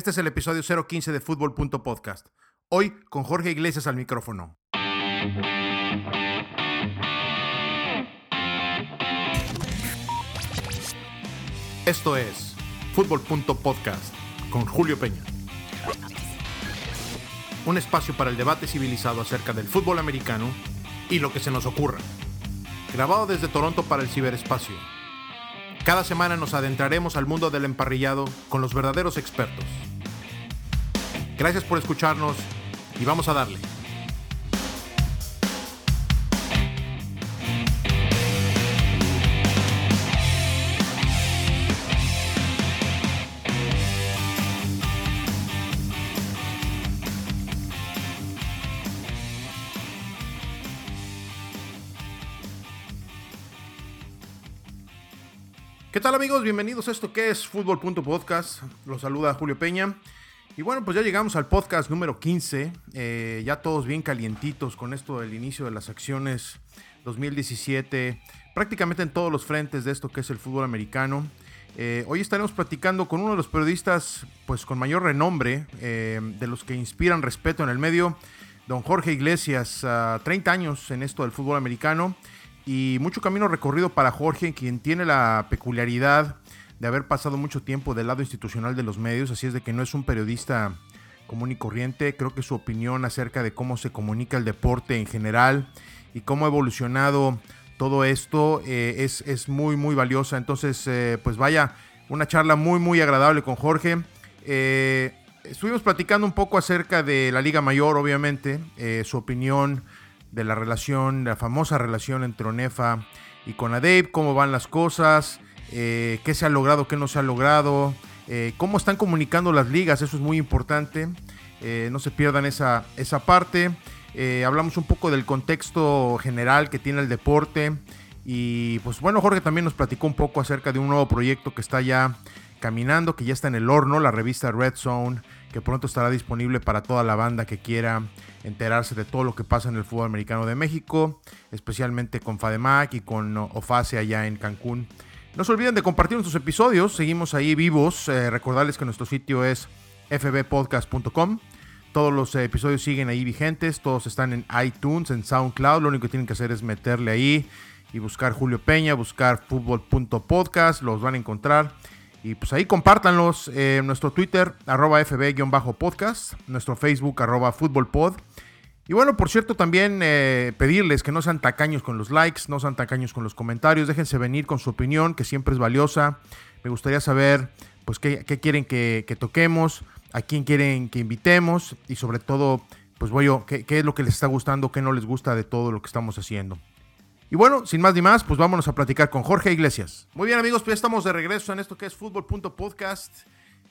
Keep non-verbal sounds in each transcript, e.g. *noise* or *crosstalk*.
Este es el episodio 015 de Fútbol.podcast. Hoy con Jorge Iglesias al micrófono. Esto es Fútbol.podcast con Julio Peña. Un espacio para el debate civilizado acerca del fútbol americano y lo que se nos ocurra. Grabado desde Toronto para el ciberespacio. Cada semana nos adentraremos al mundo del emparrillado con los verdaderos expertos. Gracias por escucharnos y vamos a darle. ¿Qué tal amigos? Bienvenidos a esto que es Fútbol.podcast. Los saluda Julio Peña. Y bueno, pues ya llegamos al podcast número 15. Eh, ya todos bien calientitos con esto del inicio de las acciones 2017. Prácticamente en todos los frentes de esto que es el fútbol americano. Eh, hoy estaremos platicando con uno de los periodistas pues con mayor renombre, eh, de los que inspiran respeto en el medio, don Jorge Iglesias, 30 años en esto del fútbol americano y mucho camino recorrido para Jorge, quien tiene la peculiaridad de haber pasado mucho tiempo del lado institucional de los medios, así es de que no es un periodista común y corriente, creo que su opinión acerca de cómo se comunica el deporte en general y cómo ha evolucionado todo esto eh, es, es, muy, muy valiosa. Entonces, eh, pues vaya, una charla muy, muy agradable con Jorge. Eh, estuvimos platicando un poco acerca de la Liga Mayor, obviamente, su opinión de la relación, la famosa relación entre Onefa y Conadep, cómo van las cosas, eh, qué se ha logrado, qué no se ha logrado, eh, cómo están comunicando las ligas, eso es muy importante, eh, no se pierdan esa, esa parte. hablamos un poco del contexto general que tiene el deporte y pues bueno, Jorge también nos platicó un poco acerca de un nuevo proyecto que está ya caminando, que ya está en el horno, la revista Red Zone, que pronto estará disponible para toda la banda que quiera enterarse de todo lo que pasa en el fútbol americano de México, especialmente con FADEMAC y con OFASE allá en Cancún. No se olviden de compartir nuestros episodios, seguimos ahí vivos, eh, recordarles que nuestro sitio es fbpodcast.com. Todos los episodios siguen ahí vigentes, todos están en iTunes, en SoundCloud, lo único que tienen que hacer es meterle ahí y buscar Julio Peña, buscar fútbol.podcast, los van a encontrar. Y pues ahí compártanlos. En nuestro Twitter, arroba fb-podcast, nuestro Facebook, arroba futbolpod. Y bueno, por cierto, también eh, pedirles que no sean tacaños con los likes, no sean tacaños con los comentarios, déjense venir con su opinión, que siempre es valiosa. Me gustaría saber, pues, qué, quieren que, toquemos, a quién quieren que invitemos y sobre todo, pues, voy yo, qué, es lo que les está gustando, qué no les gusta de todo lo que estamos haciendo. Y bueno, sin más ni más, pues vámonos a platicar con Jorge Iglesias. Muy bien amigos, pues ya estamos de regreso en esto que es Fútbol.podcast.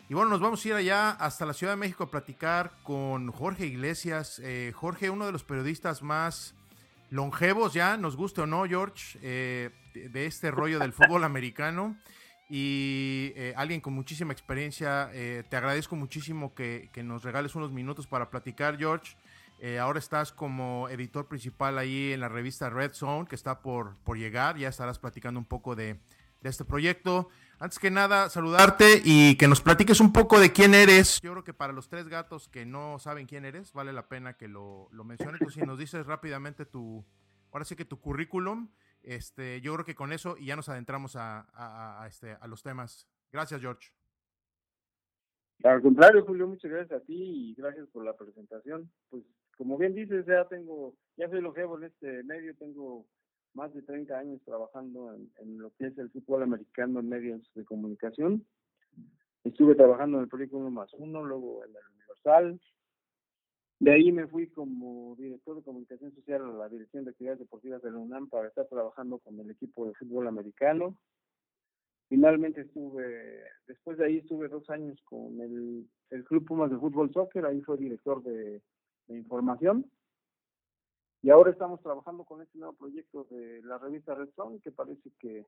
Y bueno, nos vamos a ir allá hasta la Ciudad de México a platicar con Jorge Iglesias. Eh, Jorge, uno de los periodistas más longevos ya, nos guste o no, George, eh, de este rollo del fútbol americano. Y eh, alguien con muchísima experiencia. te agradezco muchísimo que, nos regales unos minutos para platicar, George. Ahora estás como editor principal ahí en la revista Red Zone, que está por, por llegar. Ya estarás platicando un poco de, este proyecto. Antes que nada, saludarte y que nos platiques un poco de quién eres. Yo creo que para los tres gatos que no saben quién eres, vale la pena que lo, lo menciones. Entonces, si nos dices rápidamente tu, ahora sí que tu currículum, este, yo creo que con eso y ya nos adentramos a, este, a los temas. Gracias, George. Al contrario, Julio, muchas gracias a ti y gracias por la presentación. Pues como bien dices, ya tengo, ya soy longevo en este medio, tengo más de 30 años trabajando en, lo que es el fútbol americano en medios de comunicación. Estuve trabajando en el proyecto 1 más 1, luego en el Universal. De ahí me fui como director de comunicación social a la Dirección de Actividades Deportivas de la UNAM para estar trabajando con el equipo de fútbol americano. Finalmente estuve, después de ahí estuve dos años con el, el Club Pumas de Fútbol Soccer, ahí fue director de de información. Y ahora estamos trabajando con este nuevo proyecto de la revista Red Zone, que parece que,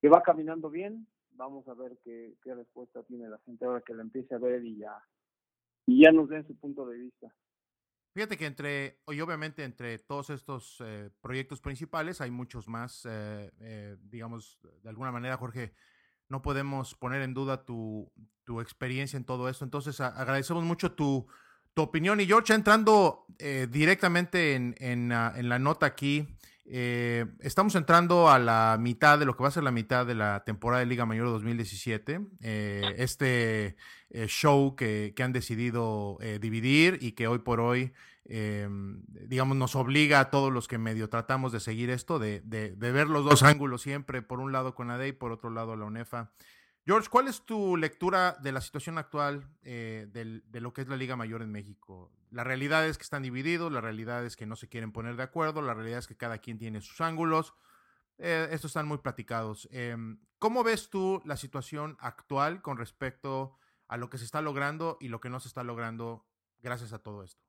que va caminando bien. Vamos a ver qué, qué, respuesta tiene la gente ahora que la empiece a ver y ya, y ya nos den su punto de vista. Fíjate que entre, y obviamente entre todos estos eh, proyectos principales hay muchos más, eh, eh, digamos, de alguna manera, Jorge, no podemos poner en duda tu, tu experiencia en todo esto. Entonces, agradecemos mucho tu, tu, opinión. Y George, entrando eh, directamente en, en, en, la nota aquí, eh, estamos entrando a la mitad de lo que va a ser la mitad de la temporada de Liga Mayor 2017. Eh, este eh, show que, que, han decidido dividir y que hoy por hoy, digamos, nos obliga a todos los que medio tratamos de seguir esto, de, de, de ver los dos ángulos siempre, por un lado con la DEI, por otro lado la UNEFA. George, ¿cuál es tu lectura de la situación actual eh, de lo que es la Liga Mayor en México? La realidad es que están divididos, la realidad es que no se quieren poner de acuerdo, la realidad es que cada quien tiene sus ángulos. Eh, estos están muy platicados. Em, ¿Cómo ves tú la situación actual con respecto a lo que se está logrando y lo que no se está logrando gracias a todo esto?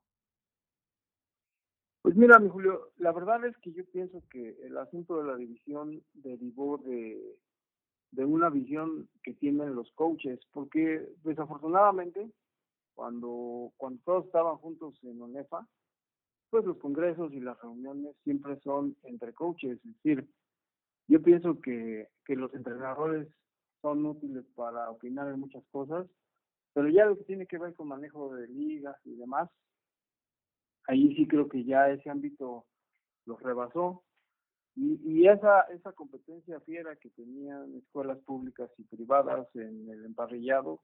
Pues mira, mi Julio, la verdad es que yo pienso que el asunto de la división derivó de de una visión que tienen los coaches, porque desafortunadamente cuando, cuando todos estaban juntos en ONEFA, pues los congresos y las reuniones siempre son entre coaches, es decir, yo pienso que, que los entrenadores son útiles para opinar en muchas cosas, pero ya lo que tiene que ver con manejo de ligas y demás, ahí sí creo que ya ese ámbito los rebasó y, y esa, esa competencia fiera que tenían escuelas públicas y privadas en el emparrillado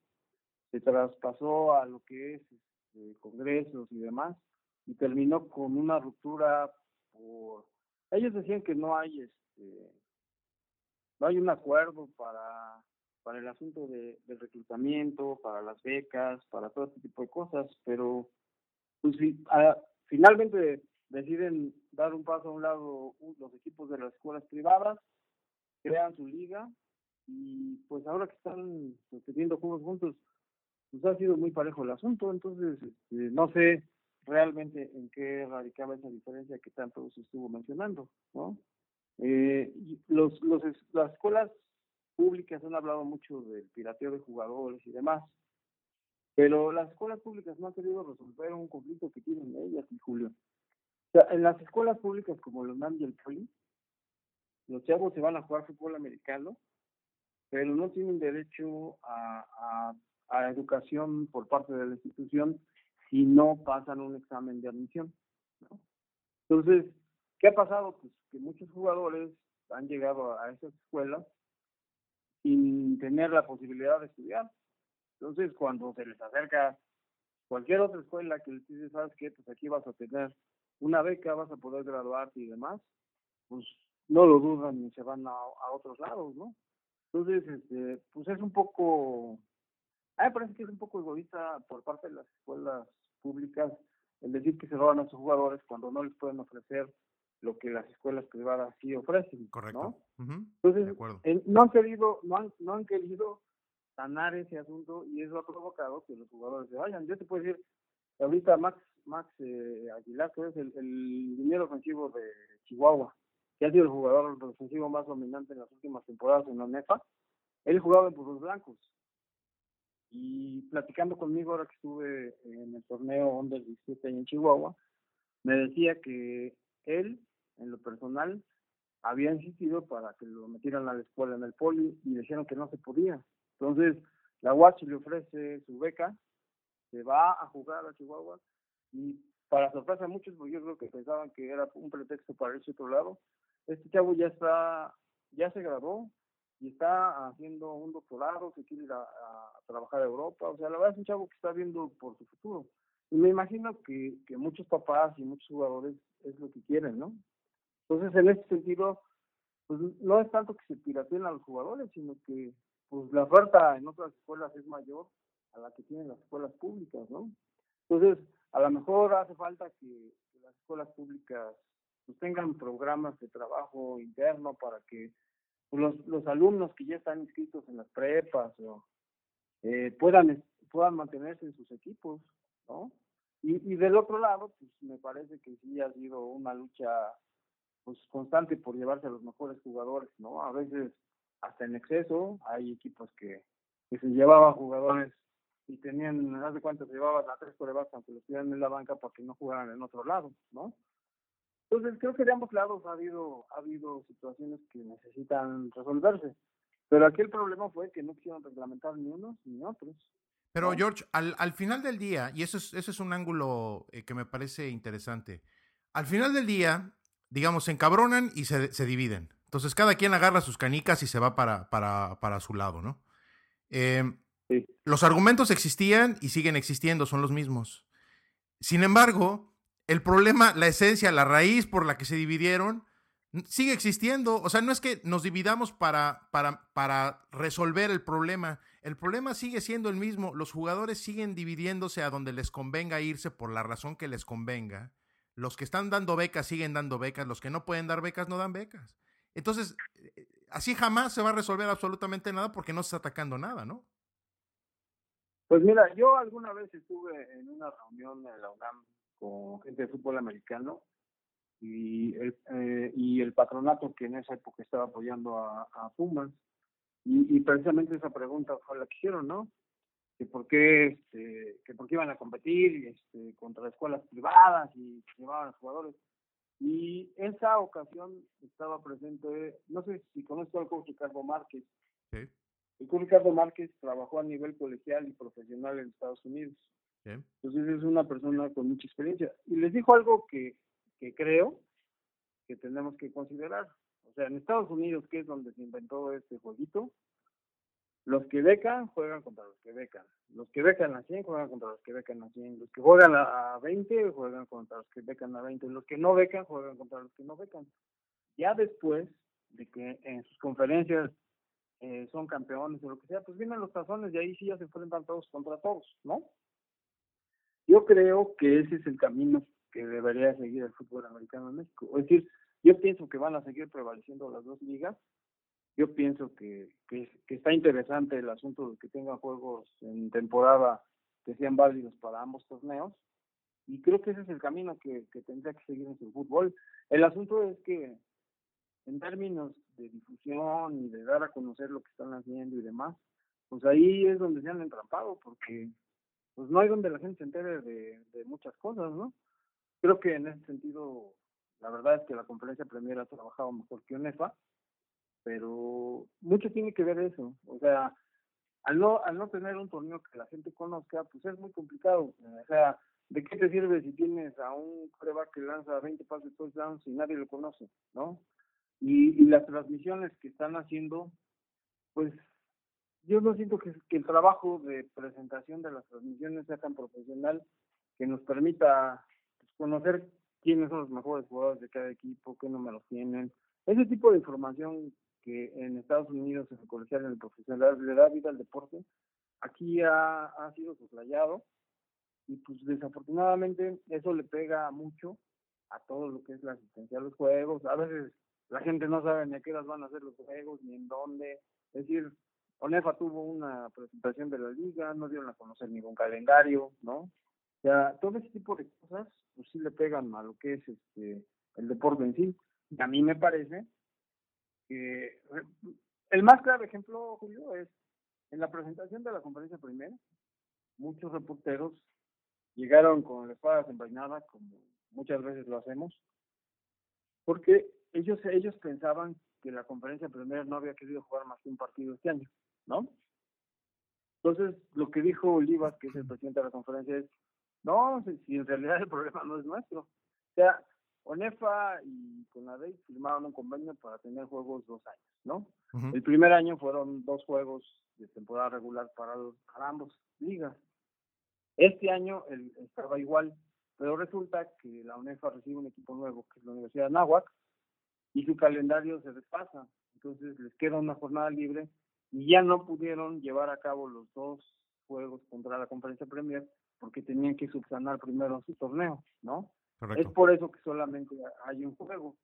se traspasó a lo que es este, congresos y demás y terminó con una ruptura por ellos decían que no hay este no hay un acuerdo para para el asunto de, del reclutamiento, para las becas, para todo este tipo de cosas, pero pues, a, finalmente deciden dar un paso a un lado los equipos de las escuelas privadas, crean su liga y pues ahora que están teniendo juegos juntos, pues ha sido muy parejo el asunto, entonces este, no sé realmente en qué radicaba esa diferencia que tanto se estuvo mencionando, ¿no? Eh, los, los, las escuelas públicas han hablado mucho del pirateo de jugadores y demás, pero las escuelas públicas no han querido resolver un conflicto que tienen ellas y Julio en las escuelas públicas como los NAM y el Poli, los chavos se van a jugar fútbol americano, pero no tienen derecho a, a, educación por parte de la institución si no pasan un examen de admisión. Entonces, ¿qué ha pasado? Pues que muchos jugadores han llegado a esas escuelas sin tener la posibilidad de estudiar. Entonces, cuando se les acerca cualquier otra escuela que les dice, ¿sabes qué? Pues aquí vas a tener una beca, vas a poder graduarte y demás, pues no lo dudan y se van a, otros lados, ¿no? Entonces, este, pues es un poco, a mí me parece que es un poco egoísta por parte de las escuelas públicas el decir que se roban a sus jugadores cuando no les pueden ofrecer lo que las escuelas privadas sí ofrecen. Correcto. ¿no? Entonces, no han querido, no han, no han querido sanar ese asunto y eso ha provocado que los jugadores se vayan. Yo te puedo decir, ahorita Max Max eh, Aguilar, que es el, el dinero ofensivo de Chihuahua, que ha sido el jugador ofensivo más dominante en las últimas temporadas en la NEFA, él jugaba en Burros Blancos. Y platicando conmigo ahora que estuve en el torneo Under 17 en Chihuahua, me decía que él, en lo personal, había insistido para que lo metieran a la escuela en el poli y dijeron que no se podía. Entonces, la UACH le ofrece su beca, se va a jugar a Chihuahua y para sorpresa de muchos, pues yo creo que pensaban que era un pretexto para irse a otro lado. Este chavo ya está, ya se graduó y está haciendo un doctorado, se quiere ir a, trabajar a Europa. O sea, la verdad es un chavo que está viendo por su futuro. Y me imagino que, que muchos papás y muchos jugadores es lo que quieren, ¿no? Entonces, en este sentido, pues no es tanto que se pirateen a los jugadores, sino que pues la oferta en otras escuelas es mayor a la que tienen las escuelas públicas, ¿no? Entonces, a lo mejor hace falta que, las escuelas públicas pues, tengan programas de trabajo interno para que pues, los, los alumnos que ya están inscritos en las prepas o, eh, puedan, puedan mantenerse en sus equipos, ¿no? Y, y del otro lado, pues me parece que sí ha sido una lucha pues constante por llevarse a los mejores jugadores, ¿no? A veces hasta en exceso, hay equipos que, que se llevaban jugadores y tenían, haz de cuenta, se llevaban a tres corebacks aunque los tuvieran en la banca para que no jugaran en otro lado, ¿no? Entonces creo que de ambos lados ha habido, ha habido situaciones que necesitan resolverse. Pero aquí el problema fue que no quisieron reglamentar ni unos ni otros. Pero George, al, al, final del día, y eso es, ese es un ángulo eh, que me parece interesante, al final del día, digamos, se encabronan y se, se, dividen. Entonces cada quien agarra sus canicas y se va para, para, para su lado, ¿no? Eh, Los argumentos existían y siguen existiendo, son los mismos. Sin embargo, el problema, la esencia, la raíz por la que se dividieron, sigue existiendo. O sea, no es que nos dividamos para, para, para resolver el problema. El problema sigue siendo el mismo. Los jugadores siguen dividiéndose a donde les convenga irse por la razón que les convenga. Los que están dando becas siguen dando becas. Los que no pueden dar becas no dan becas. Entonces, eh, así jamás se va a resolver absolutamente nada porque no se está atacando nada, ¿no? Pues mira, yo alguna vez estuve en una reunión en la UNAM con gente de fútbol americano y el, eh, y el patronato que en esa época estaba apoyando a, a. Y, precisamente esa pregunta fue la que hicieron, ¿no? Que por qué, este, que por qué iban a competir este, contra escuelas privadas y llevaban a jugadores. Y esa ocasión estaba presente, no sé si conozco al coach Ricardo Márquez. Sí. El coach Ricardo Márquez trabajó a nivel colegial y profesional en Estados Unidos. Sí. Entonces es una persona con mucha experiencia. Y les dijo algo que que creo que tenemos que considerar. O sea, en Estados Unidos, que es donde se inventó este jueguito, los que becan juegan contra los que becan. Los que becan a 100 juegan contra los que becan a 100. Los que juegan a 20 juegan contra los que becan a 20. Los que no becan juegan contra los que no becan. Ya después de que en sus conferencias eh, son campeones o lo que sea, pues vienen los tazones y ahí sí ya se enfrentan todos contra todos, ¿no? Yo creo que ese es el camino que debería seguir el fútbol americano en México. Es decir, yo pienso que van a seguir prevaleciendo las dos ligas. Yo pienso que, que, está interesante el asunto de que tengan juegos en temporada que sean válidos para ambos torneos. Y creo que ese es el camino que, que tendría que seguir en su fútbol. El asunto es que en términos de difusión y de dar a conocer lo que están haciendo y demás, pues ahí es donde se han entrampado, porque pues no hay donde la gente se entere de, de muchas cosas, ¿no? Creo que en ese sentido, la verdad es que la conferencia Premier ha trabajado mejor que UNEFA, pero mucho tiene que ver eso. O sea, al no, al no tener un torneo que la gente conozca, pues es muy complicado. O sea, ¿de qué te sirve si tienes a un prueba que lanza 20 pases touchdowns y nadie lo conoce, no? Y, y las transmisiones que están haciendo, pues yo no siento que, el trabajo de presentación de las transmisiones sea tan profesional que nos permita conocer quiénes son los mejores jugadores de cada equipo, qué números tienen. Ese tipo de información que en Estados Unidos, en el colegial, en el profesional, le da vida al deporte, aquí ha, ha sido soslayado y pues desafortunadamente eso le pega mucho a todo lo que es la asistencia a los juegos. A veces la gente no sabe ni a qué horas van a hacer los juegos, ni en dónde. Es decir, Onefa tuvo una presentación de la liga, no dieron a conocer ningún calendario, ¿no? Sea, todo ese tipo de cosas, pues sí le pegan a lo que es este el deporte en sí. Y a mí me parece que el más claro ejemplo, Julio, es en la presentación de la conferencia primera, muchos reporteros llegaron con la espada desenvainada, como muchas veces lo hacemos, porque ellos, ellos pensaban que la conferencia primera no había querido jugar más que un partido este año, ¿no? Entonces, lo que dijo Olivas, que es el presidente de la conferencia, es, no, si, en realidad el problema no es nuestro. O sea, ONEFA y Conadey firmaron un convenio para tener juegos dos años, ¿no? El primer año fueron dos juegos de temporada regular para, los, para ambos ligas. Este año el, estaba igual, pero resulta que la UNEFA recibe un equipo nuevo, que es la Universidad de Nahuac, y su calendario se despasa. Entonces les queda una jornada libre y ya no pudieron llevar a cabo los dos juegos contra la conferencia Premier porque tenían que subsanar primero su torneo, ¿no? Es por eso que solamente hay un juego.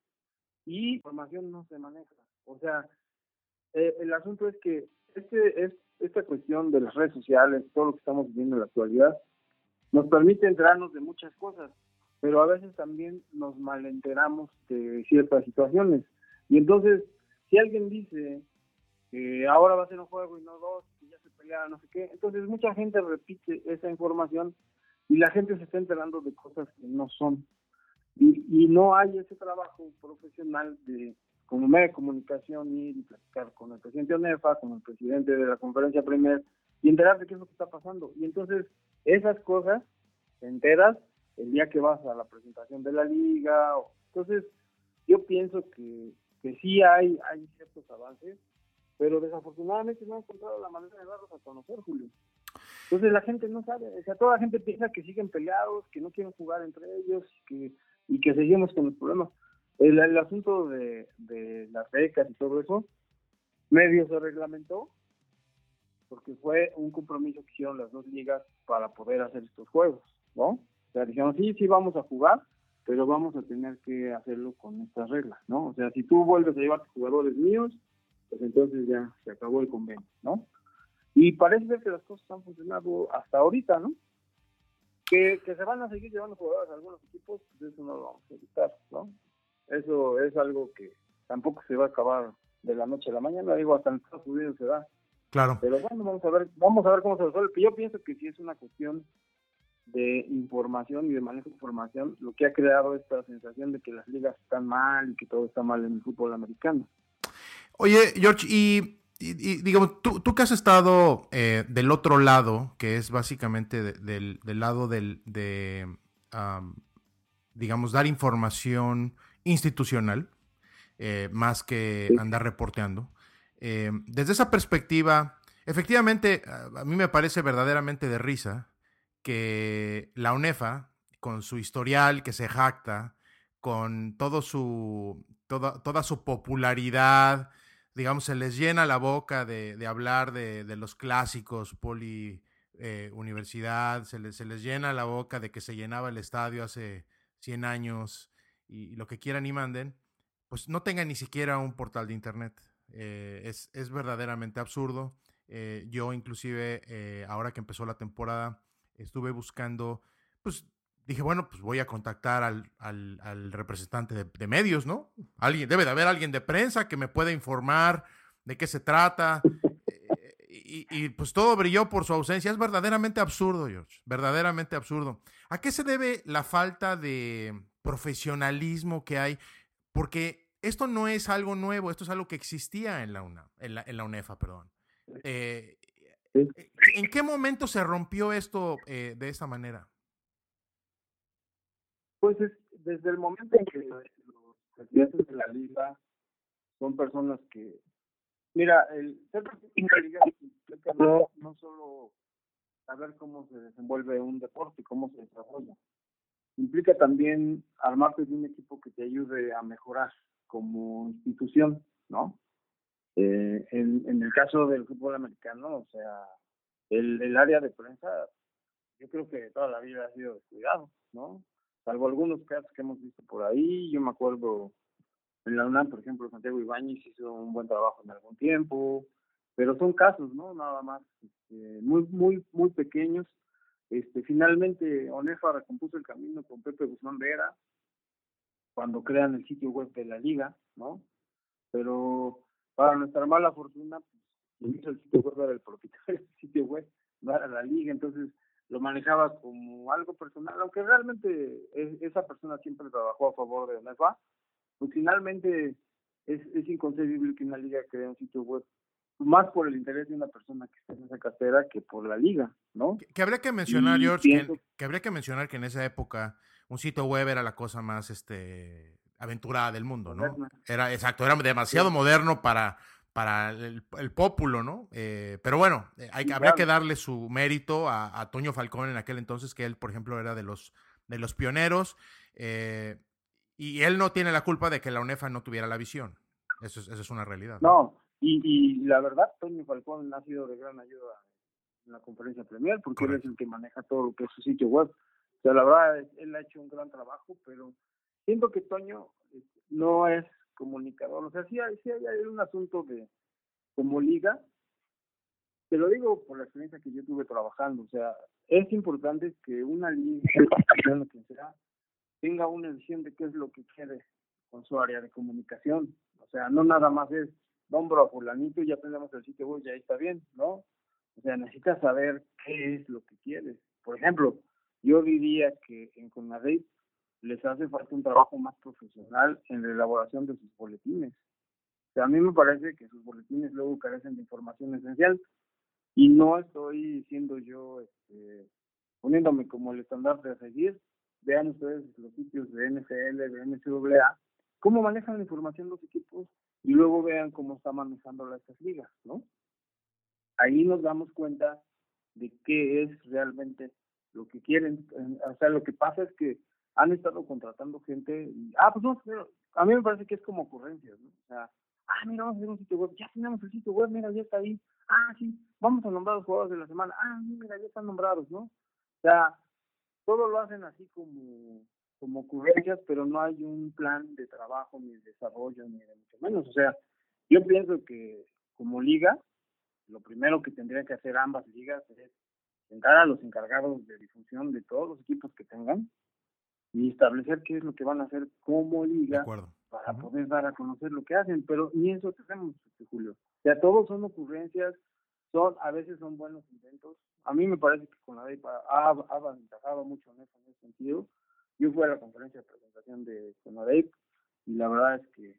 Y información no se maneja. O sea, eh, el asunto es que este es esta cuestión de las redes sociales, todo lo que estamos viviendo en la actualidad, nos permite enterarnos de muchas cosas, pero a veces también nos malenteramos de ciertas situaciones. Y entonces, si alguien dice que ahora va a ser un juego y no dos, y ya se pelearon, no sé qué. Entonces mucha gente repite esa información y la gente se está enterando de cosas que no son. Y, no hay ese trabajo profesional de como medio de comunicación ir y platicar con el presidente ONEFA, con el presidente de la conferencia Premier y enterarte qué es lo que está pasando. Y entonces esas cosas te enteras el día que vas a la presentación de la liga. Entonces yo pienso que, que sí hay, hay ciertos avances, pero desafortunadamente no han encontrado la manera de darlos a conocer, Julio. Entonces la gente no sabe, o sea, toda la gente piensa que siguen peleados, que no quieren jugar entre ellos que, y que seguimos con los problemas. El, el asunto de, de las becas y todo eso, medio se reglamentó, porque fue un compromiso que hicieron las dos ligas para poder hacer estos juegos, ¿no? O sea, dijeron, sí, sí, vamos a jugar, pero vamos a tener que hacerlo con estas reglas, ¿no? O sea, si tú vuelves a llevar jugadores míos, pues entonces ya se acabó el convenio, ¿no? Y parece ser que las cosas han funcionado hasta ahorita, ¿no? Que, que se van a seguir llevando jugadores a algunos equipos, pues eso no lo vamos a evitar, ¿no? Eso es algo que tampoco se va a acabar de la noche a la mañana, digo, hasta en Estados Unidos se da. Claro. Pero bueno, vamos a ver, vamos a ver cómo se resuelve. Yo pienso que sí es una cuestión de información y de manejo de información lo que ha creado esta sensación de que las ligas están mal y que todo está mal en el fútbol americano. Oye, George, y y, digamos, tú, tú, que has estado eh, del otro lado, que es básicamente del, del, lado del, de, digamos, dar información institucional, eh, más que andar reporteando. Eh, desde esa perspectiva, efectivamente, a mí me parece verdaderamente de risa que la UNEFA, con su historial que se jacta, con todo su, toda, su popularidad, digamos, se les llena la boca de, hablar de, los clásicos, poli eh, universidad, se les, se les, llena la boca de que se llenaba el estadio hace 100 años y, y lo que quieran y manden, pues no tengan ni siquiera un portal de internet. Eh, es, es, verdaderamente absurdo. Eh, yo inclusive, eh, ahora que empezó la temporada, estuve buscando, pues dije, bueno, pues voy a contactar al, al, representante de, medios, ¿no? Alguien, debe de haber alguien de prensa que me pueda informar de qué se trata. Y, pues todo brilló por su ausencia. Es verdaderamente absurdo, George. Verdaderamente absurdo. ¿A qué se debe la falta de profesionalismo que hay? Porque esto no es algo nuevo, esto es algo que existía en la, UNA, en la, en la UNEFA, perdón. Eh, ¿En qué momento se rompió esto eh, de esta manera? Pues es, desde el momento en que los presidentes de la liga son personas que, mira, el ser presidente de la liga implica no, no solo saber cómo se desenvuelve un deporte, cómo se desarrolla, implica también armarte de un equipo que te ayude a mejorar como institución, ¿no? Eh, en, en el caso del fútbol americano, o sea, el, el área de prensa, yo creo que toda la vida ha sido descuidado, ¿no? salvo algunos casos que hemos visto por ahí. Yo me acuerdo en la UNAM, por ejemplo, Santiago Ibáñez hizo un buen trabajo en algún tiempo, pero son casos, ¿no? Nada más este, muy, muy, muy pequeños. Este, finalmente, ONEFA recompuso el camino con Pepe Guzmán Vera cuando crean el sitio web de la liga, ¿no? Pero para nuestra mala fortuna, pues, hizo el sitio web era el propietario del sitio web, no era la liga, entonces lo manejaba como algo personal, aunque realmente es, esa persona siempre trabajó a favor de UNEFA, pues finalmente es, es inconcebible que una liga cree un sitio web más por el interés de una persona que está en esa cartera que por la liga, ¿no? Que, que habría que mencionar, y George, pienso... que, que, habría que mencionar que en esa época un sitio web era la cosa más este aventurada del mundo, ¿no? Era exacto, era demasiado sí. moderno para para el, el pópulo, ¿no? Eh, pero bueno, eh, hay, sí, habría claro. que darle su mérito a, a, Toño Falcón en aquel entonces, que él, por ejemplo, era de los, de los pioneros, eh, y él no tiene la culpa de que la UNEFA no tuviera la visión. Eso es, eso es una realidad. No, ¿no? Y, y, la verdad, Toño Falcón ha sido de gran ayuda en la conferencia premier, porque Correcto. él es el que maneja todo lo que es su sitio web. O sea, la verdad, él ha hecho un gran trabajo, pero siento que Toño eh, no es comunicador. O sea, sí hay, sí hay un asunto de como liga, te lo digo por la experiencia que yo tuve trabajando, o sea, es importante que una liga, que sea, tenga una visión de qué es lo que quiere con su área de comunicación. O sea, no nada más es nombro a fulanito y ya tenemos el sitio web y ahí está bien, ¿no? O sea, necesitas saber qué es lo que quieres. Por ejemplo, yo diría que en Conadey les hace falta un trabajo más profesional en la elaboración de sus boletines, a mí me parece que sus boletines luego carecen de información esencial y no estoy siendo yo este, poniéndome como el estandarte a seguir. Vean ustedes los sitios de NFL, de NCAA, cómo manejan la información los equipos y luego vean cómo está manejando estas ligas, ¿no? Ahí nos damos cuenta de qué es realmente lo que quieren. O sea, lo que pasa es que han estado contratando gente y, ah, pues no, a mí me parece que es como ocurrencias, ¿no? O sea, ah, mira, vamos a hacer un sitio web, ya tenemos el sitio web, mira, ya está ahí, ah, sí, vamos a nombrar los jugadores de la semana, ah, mira, ya están nombrados, ¿no? O sea, todo lo hacen así como, como ocurrencias, pero no hay un plan de trabajo, ni de desarrollo, ni de mucho menos. O sea, yo pienso que como liga, lo primero que tendrían que hacer ambas ligas es sentar a los encargados de difusión de todos los equipos que tengan y establecer qué es lo que van a hacer como liga para poder dar a conocer lo que hacen, pero ni eso tenemos, este, Julio. Sea, todos son ocurrencias, son a veces son buenos intentos. A mí me parece que con la ha, ha avantajado mucho en, eso, en ese sentido. Yo fui a la conferencia de presentación de Conadeip y la verdad es que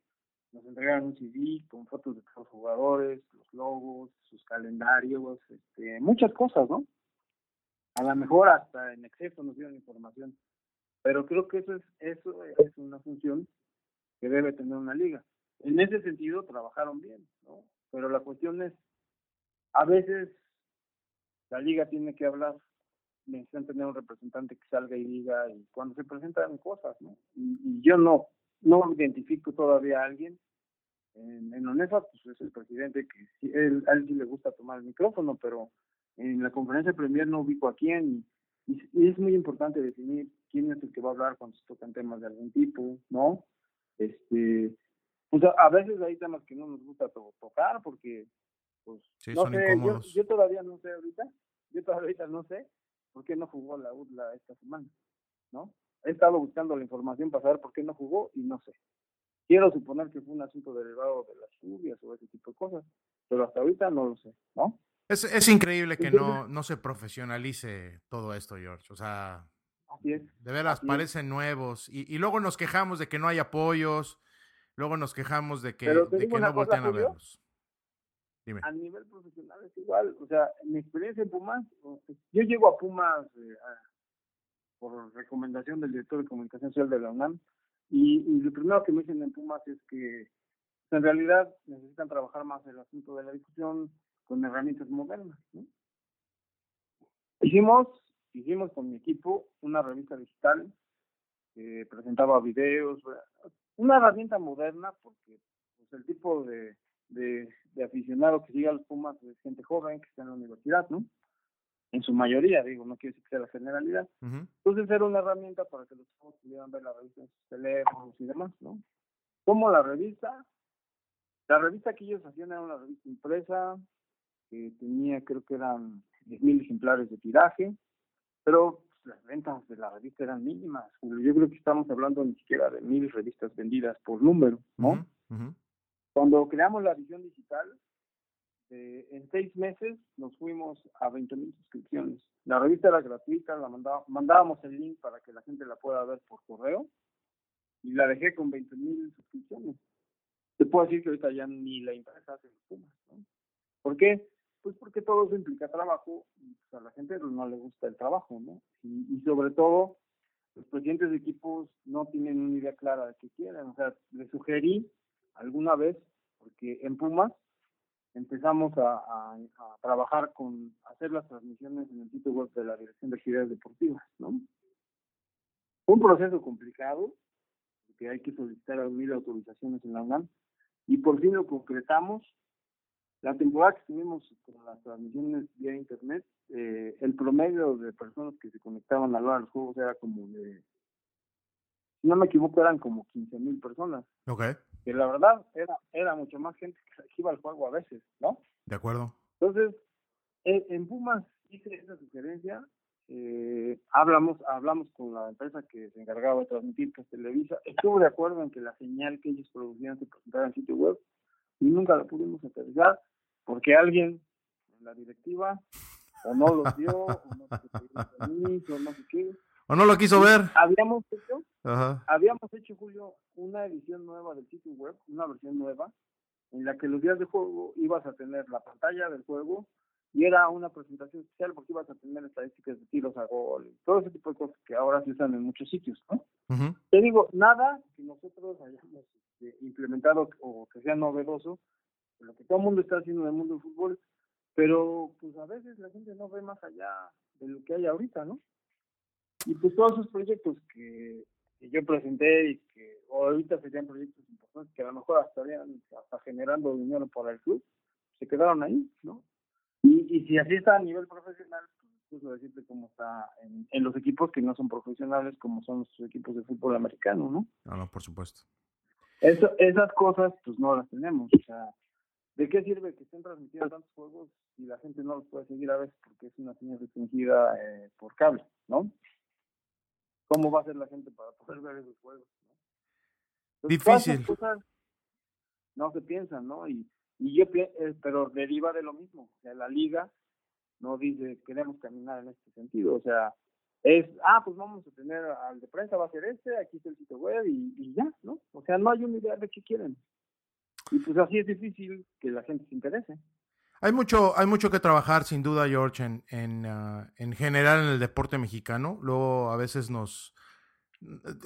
nos entregaron un CD con fotos de todos los jugadores, los logos, sus calendarios, este, muchas cosas, ¿no? A lo mejor hasta en exceso nos dieron información, pero creo que eso es eso es una función que debe tener una liga. En ese sentido trabajaron bien, ¿no? Pero la cuestión es, a veces la liga tiene que hablar, necesitan tener un representante que salga y diga, y cuando se presentan cosas, ¿no? y yo no, no identifico todavía a alguien. En, en ONEFA, pues es el presidente que él, a él sí le gusta tomar el micrófono, pero en la conferencia Premier no ubico a quién. Y, es muy importante definir quién es el que va a hablar cuando se tocan temas de algún tipo, ¿no? Este, o sea, a veces hay temas que no nos gusta tocar porque, pues, no sé, yo, yo, todavía no sé ahorita, yo todavía no sé por qué no jugó la UDLA esta semana, ¿no? He estado buscando la información para saber por qué no jugó y no sé. Quiero suponer que fue un asunto derivado de las lluvias o ese tipo de cosas, pero hasta ahorita no lo sé, ¿no? Es, es increíble que no, no se profesionalice todo esto, George. O sea, de veras parecen nuevos. Y, y, luego nos quejamos de que no hay apoyos, luego nos quejamos de que, de que no voltean a verlos. Dime. A nivel profesional es igual. O sea, mi experiencia en Pumas, yo llego a Pumas eh, por recomendación del director de comunicación social de la UNAM. Y, lo primero que me dicen en Pumas es que en realidad necesitan trabajar más el asunto de la discusión con herramientas modernas. Hicimos, hicimos con mi equipo una revista digital que presentaba videos, una herramienta moderna porque pues, el tipo de, de, de aficionado que sigue a los Pumas es gente joven que está en la universidad, ¿no? en su mayoría, digo, no quiero decir que sea la generalidad. Entonces era una herramienta para que los jóvenes pudieran ver la revista en sus teléfonos y demás, ¿no? Como la revista, la revista que ellos hacían era una revista impresa, que tenía, creo que eran 10.000 ejemplares de tiraje, pero pues, las ventas de la revista eran mínimas. Yo creo que estamos hablando ni siquiera de mil revistas vendidas por número, ¿no? Cuando creamos la edición digital, eh, en seis meses nos fuimos a 20 mil suscripciones. La revista era gratuita, la mandábamos el link para que la gente la pueda ver por correo y la dejé con 20 mil suscripciones. Te puedo decir que ahorita ya ni la empresa hace los Pumas. ¿no? ¿Por qué? Pues porque todo eso implica trabajo y pues, a la gente no le gusta el trabajo, ¿no? Y, y sobre todo, los presidentes de equipos no tienen una idea clara de qué quieren. O sea, le sugerí alguna vez, porque en Pumas empezamos a, trabajar con hacer las transmisiones en el sitio web de la Dirección de Actividades Deportivas, ¿no? Un proceso complicado, que hay que solicitar mil autorizaciones en la UNAM, y por fin lo concretamos. La temporada que estuvimos con las transmisiones vía internet, eh, el promedio de personas que se conectaban a los juegos era como de, si no me equivoco, eran como 15 mil personas. Okay que la verdad era, era mucho más gente que iba al juego a veces, ¿no? De acuerdo. Entonces, en, Pumas hice esa sugerencia, eh, hablamos, hablamos con la empresa que se encargaba de transmitir, que es Televisa, estuvo de acuerdo en que la señal que ellos producían se presentara en sitio web y nunca la pudimos aterrizar porque alguien en la directiva o no lo dio, o no *laughs* se o no sé qué, ¿O no lo quiso ver? Habíamos hecho, habíamos hecho, Julio, una edición nueva del sitio web, una versión nueva, en la que los días de juego ibas a tener la pantalla del juego y era una presentación especial porque ibas a tener estadísticas de tiros a gol, todo ese tipo de cosas que ahora se usan en muchos sitios, ¿no? Te digo, nada que nosotros hayamos este, implementado o que sea novedoso, lo que todo el mundo está haciendo en el mundo del fútbol, pero pues a veces la gente no ve más allá de lo que hay ahorita, ¿no? Y pues todos esos proyectos que, yo presenté y que ahorita serían proyectos importantes que a lo mejor estarían hasta generando dinero para el club, se quedaron ahí, ¿no? Y, y si así está a nivel profesional, pues decirte cómo está en, los equipos que no son profesionales, como son los equipos de fútbol americano, ¿no? No, no, por supuesto. Eso, esas cosas, pues no las tenemos. O sea, ¿de qué sirve que estén transmitiendo tantos juegos si la gente no los puede seguir a veces porque es una señal restringida eh, por cable, ¿no? ¿Cómo va a ser la gente para poder ver esos juegos? Difícil. Cosas no se piensan, ¿no? Y, y yo, eh, pero deriva de lo mismo. O sea, la liga no dice queremos caminar en este sentido, o sea, es, ah, pues vamos a tener al de prensa, va a ser este, aquí está el sitio web y, ya, ¿no? O sea, no hay una idea de qué quieren. Y pues así es difícil que la gente se interese. Hay mucho, hay mucho que trabajar, sin duda, George, en, en, ah, en general en el deporte mexicano. Luego a veces nos,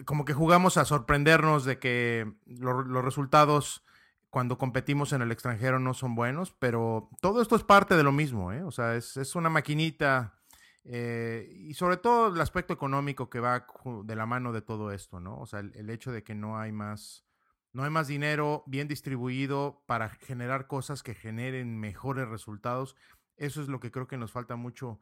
como que jugamos a sorprendernos de que los resultados cuando competimos en el extranjero no son buenos, pero todo esto es parte de lo mismo, ¿eh? O sea, es, una maquinita eh, y sobre todo el aspecto económico que va de la mano de todo esto, ¿no? O sea, el, hecho de que no hay más, no hay más dinero bien distribuido para generar cosas que generen mejores resultados. Eso es lo que creo que nos falta mucho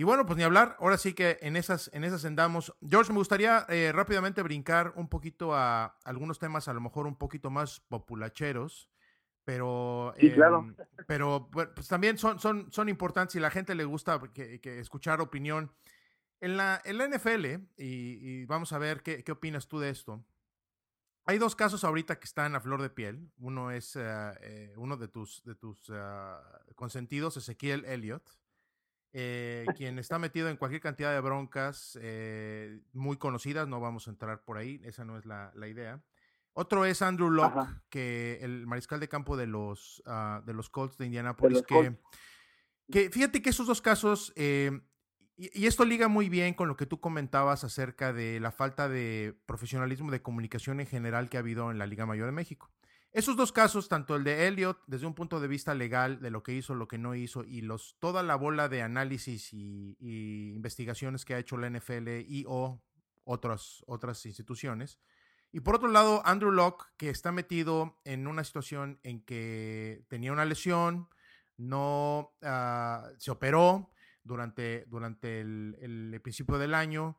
y bueno, pues ni hablar, ahora sí que en esas, en esas andamos. George, me gustaría eh, rápidamente brincar un poquito a algunos temas a lo mejor un poquito más populacheros, pero, claro. Em, pero pues también son, son, son importantes y la gente le gusta que, escuchar opinión. En la, en la NFL, y, vamos a ver qué, qué, opinas tú de esto, hay dos casos ahorita que están a flor de piel. Uno es eh, uno de tus, de tus ah, consentidos, Ezequiel Elliott eh, *laughs* quien está metido en cualquier cantidad de broncas eh, muy conocidas, no vamos a entrar por ahí, esa no es la, idea. Otro es Andrew Locke, que el mariscal de campo de los, uh, de los Colts de Indianapolis, que, que, fíjate que esos dos casos, eh, y, y, esto liga muy bien con lo que tú comentabas acerca de la falta de profesionalismo de comunicación en general que ha habido en la Liga Mayor de México. Esos dos casos, tanto el de Elliot desde un punto de vista legal de lo que hizo, lo que no hizo, y los, toda la bola de análisis y, investigaciones que ha hecho la NFL y o otras, otras instituciones. Y por otro lado, Andrew Locke, que está metido en una situación en que tenía una lesión, no ah, se operó durante, durante el, el principio del año.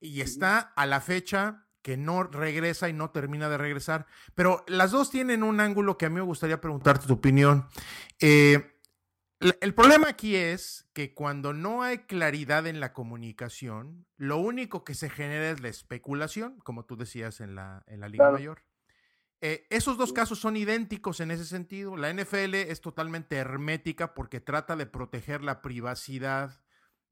Y está a la fecha que no regresa y no termina de regresar. Pero las dos tienen un ángulo que a mí me gustaría preguntarte tu opinión. Eh, el problema aquí es que cuando no hay claridad en la comunicación, lo único que se genera es la especulación, como tú decías en la, en la Liga Mayor. Eh, esos dos casos son idénticos en ese sentido. La NFL es totalmente hermética porque trata de proteger la privacidad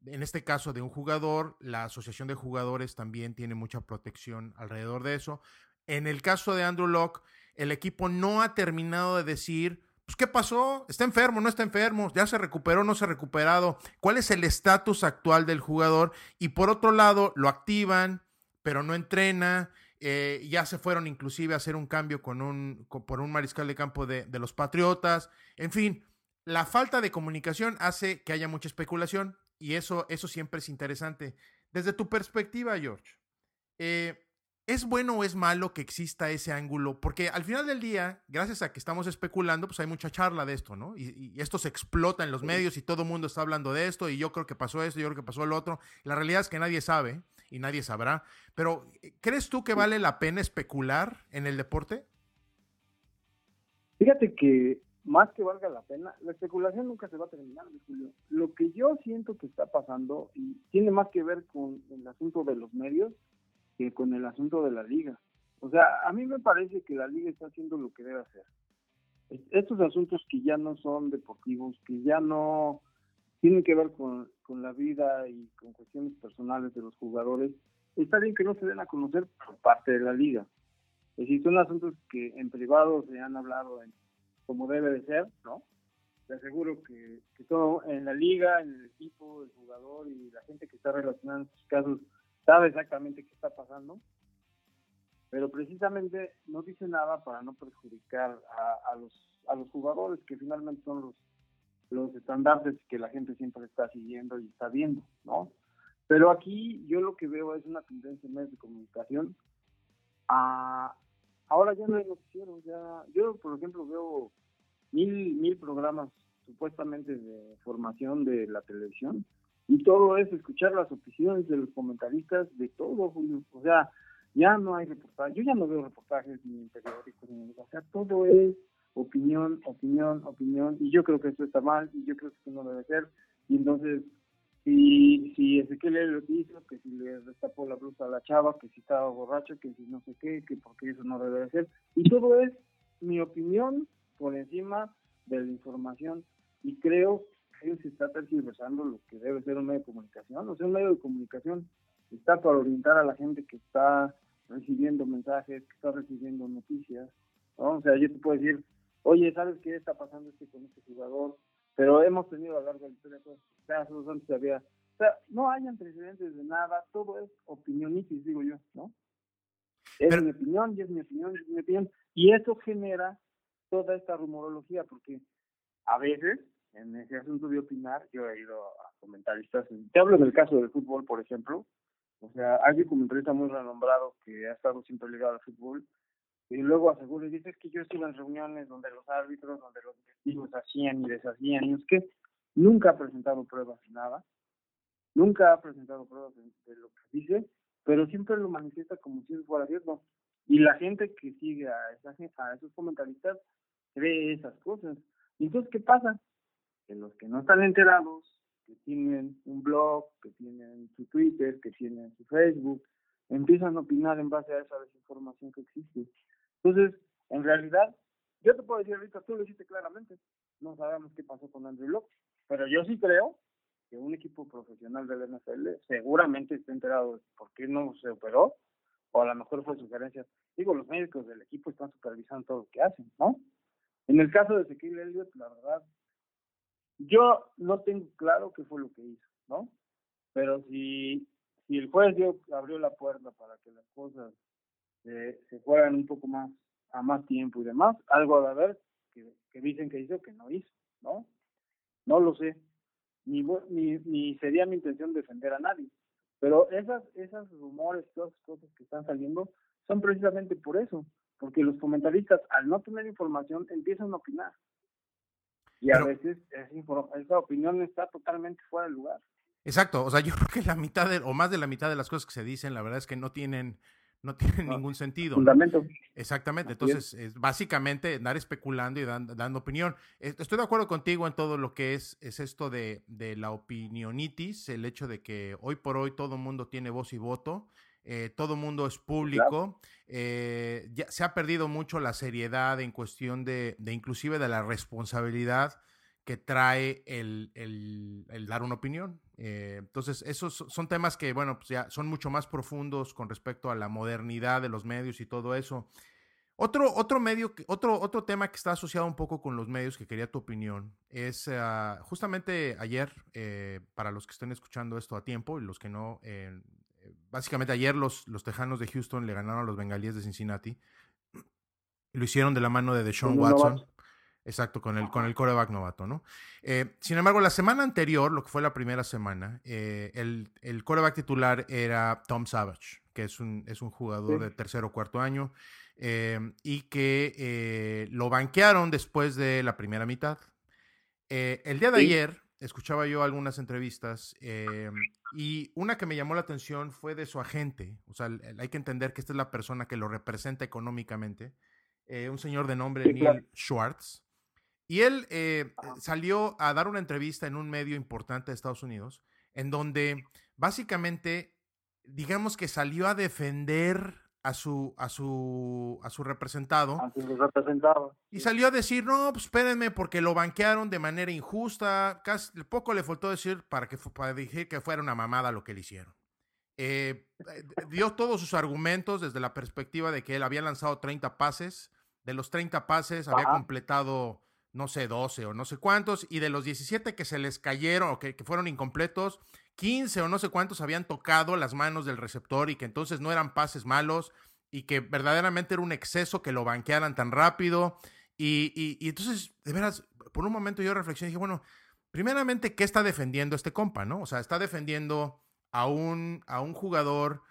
en este caso de un jugador, la asociación de jugadores también tiene mucha protección alrededor de eso. En el caso de Andrew Locke, el equipo no ha terminado de decir, pues, ¿qué pasó? ¿Está enfermo? ¿No está enfermo? ¿Ya se recuperó? ¿No se ha recuperado? ¿Cuál es el estatus actual del jugador? Y por otro lado, lo activan, pero no entrena. Eh, ya se fueron inclusive a hacer un cambio con un, por un mariscal de campo de, de los Patriotas. En fin, la falta de comunicación hace que haya mucha especulación y eso, eso siempre es interesante. Desde tu perspectiva, George, eh, ¿es bueno o es malo que exista ese ángulo? Porque al final del día, gracias a que estamos especulando, pues hay mucha charla de esto, ¿no? Y, esto se explota en los medios y todo el mundo está hablando de esto y yo creo que pasó esto, yo creo que pasó el otro. La realidad es que nadie sabe y nadie sabrá. Pero, eh, ¿crees tú que vale la pena especular en el deporte? Fíjate que más que valga la pena, la especulación nunca se va a terminar, Julio. Lo que yo siento que está pasando, y tiene más que ver con el asunto de los medios que con el asunto de la liga. O sea, a mí me parece que la liga está haciendo lo que debe hacer. Estos asuntos que ya no son deportivos, que ya no tienen que ver con, con la vida y con cuestiones personales de los jugadores, está bien que no se den a conocer por parte de la liga. Es decir, son asuntos que en privado se han hablado en, como debe de ser, ¿no? Te aseguro que, que, todo en la liga, en el equipo, el jugador y la gente que está relacionada en estos casos sabe exactamente qué está pasando, pero precisamente no dice nada para no perjudicar a, los, a los jugadores que finalmente son los, los estandartes que la gente siempre está siguiendo y está viendo, ¿no? Pero aquí yo lo que veo es una tendencia en medios de comunicación a ahora ya no hay noticieros, ya yo por ejemplo veo mil, mil programas supuestamente de formación de la televisión y todo es escuchar las opiniones de los comentaristas de todo, O sea, ya no hay reportajes, yo ya no veo reportajes ni periódicos, ni, o sea, todo es opinión, opinión, opinión, y yo creo que eso está mal, y yo creo que eso no debe ser, y entonces, si, si Ezequiel lo hizo, que si le destapó la blusa a la chava, que si estaba borracho, que si no sé qué, que porque eso no debe ser, y todo es mi opinión por encima de la información, y creo que se está tergiversando lo que debe ser un medio de comunicación, o sea, un medio de comunicación está para orientar a la gente que está recibiendo mensajes, que está recibiendo noticias, O sea, yo te puedo decir, oye, ¿sabes qué está pasando este con este jugador? Pero hemos tenido a lo largo de la historia casos, antes había, o sea, no hay antecedentes de nada, todo es opinionitis, digo yo, ¿no? Es mi opinión, y es mi opinión, y es mi opinión, y eso genera toda esta rumorología, porque a veces, en ese asunto de opinar, yo he ido a comentaristas, te hablo del caso del fútbol, por ejemplo, o sea, hay un comentarista muy renombrado que ha estado siempre ligado al fútbol, y luego asegura y dice que yo estuve en reuniones donde los árbitros, donde los testigos hacían y deshacían, y es que nunca ha presentado pruebas de nada, nunca ha presentado pruebas de, lo que dice, pero siempre lo manifiesta como si eso fuera cierto. Y la gente que sigue a, esa, a esos comentaristas cree esas cosas. Entonces, ¿qué pasa? Que los que no están enterados, que tienen un blog, que tienen su Twitter, que tienen su Facebook, empiezan a opinar en base a esa desinformación que existe. Entonces, en realidad, yo te puedo decir ahorita, tú lo dijiste claramente, no sabemos qué pasó con Andrew Locke, pero yo sí creo que un equipo profesional del NFL seguramente está enterado de por qué no se operó, o a lo mejor fue sugerencia. Digo, los médicos del equipo están supervisando todo lo que hacen, ¿no? En el caso de Ezequiel Elliott, la verdad, yo no tengo claro qué fue lo que hizo, ¿no? Pero si, si el juez dio, abrió la puerta para que las cosas se fueran un poco más a más tiempo y demás, algo de haber que, que dicen que hizo que no hizo, ¿no? No lo sé, ni, ni, ni sería mi intención defender a nadie, pero esas, esas rumores, todas esas cosas que están saliendo son precisamente por eso, porque los comentaristas al no tener información empiezan a opinar. Y a veces esa opinión está totalmente fuera de lugar. Exacto, o sea, yo *laughs* creo que la mitad de, o más de la mitad de las cosas que se dicen, la verdad es que no tienen no tiene ningún sentido. Fundamento. Exactamente. Entonces, es. básicamente andar especulando y dando opinión. Estoy de acuerdo contigo en todo lo que es, es esto de, la opinionitis, el hecho de que hoy por hoy todo mundo tiene voz y voto. Eh, todo mundo es público, eh, ya se ha perdido mucho la seriedad en cuestión de, de inclusive de la responsabilidad que trae el, el, dar una opinión. Eh, entonces, esos son temas que, bueno, pues ya son mucho más profundos con respecto a la modernidad de los medios y todo eso. Otro, otro medio, otro, otro tema que está asociado un poco con los medios que quería tu opinión es ah, justamente ayer, eh, para los que estén escuchando esto a tiempo y los que no, eh, básicamente ayer los, los Tejanos de Houston le ganaron a los Bengalíes de Cincinnati. Lo hicieron de la mano de Deshaun Watson. Exacto, con el, con el coreback novato, ¿no? Eh, sin embargo, la semana anterior, lo que fue la primera semana, eh, el, el coreback titular era Tom Savage, que es un, es un jugador de tercer o cuarto año, eh, y que lo banquearon después de la primera mitad. el día de ayer, escuchaba yo algunas entrevistas y una que me llamó la atención fue de su agente. O sea, hay que entender que esta es la persona que lo representa económicamente. un señor de nombre Neil Schwartz. Y él eh, salió a dar una entrevista en un medio importante de Estados Unidos, en donde básicamente, digamos que salió a defender a su, a su, a su representado. A su representado. Y salió a decir, no, pues espérenme, porque lo banquearon de manera injusta. Casi, poco le faltó decir para, que, para decir que fuera una mamada lo que le hicieron. eh, dio todos sus argumentos desde la perspectiva de que él había lanzado 30 pases, de los 30 pases había completado, no sé, 12 o no sé cuántos, y de los 17 que se les cayeron o que, que, fueron incompletos, 15 o no sé cuántos habían tocado las manos del receptor y que entonces no eran pases malos y que verdaderamente era un exceso que lo banquearan tan rápido. Y, y, entonces, de veras, por un momento yo reflexioné y dije, bueno, primeramente, ¿qué está defendiendo este compa, no? O sea, está defendiendo a un, a un jugador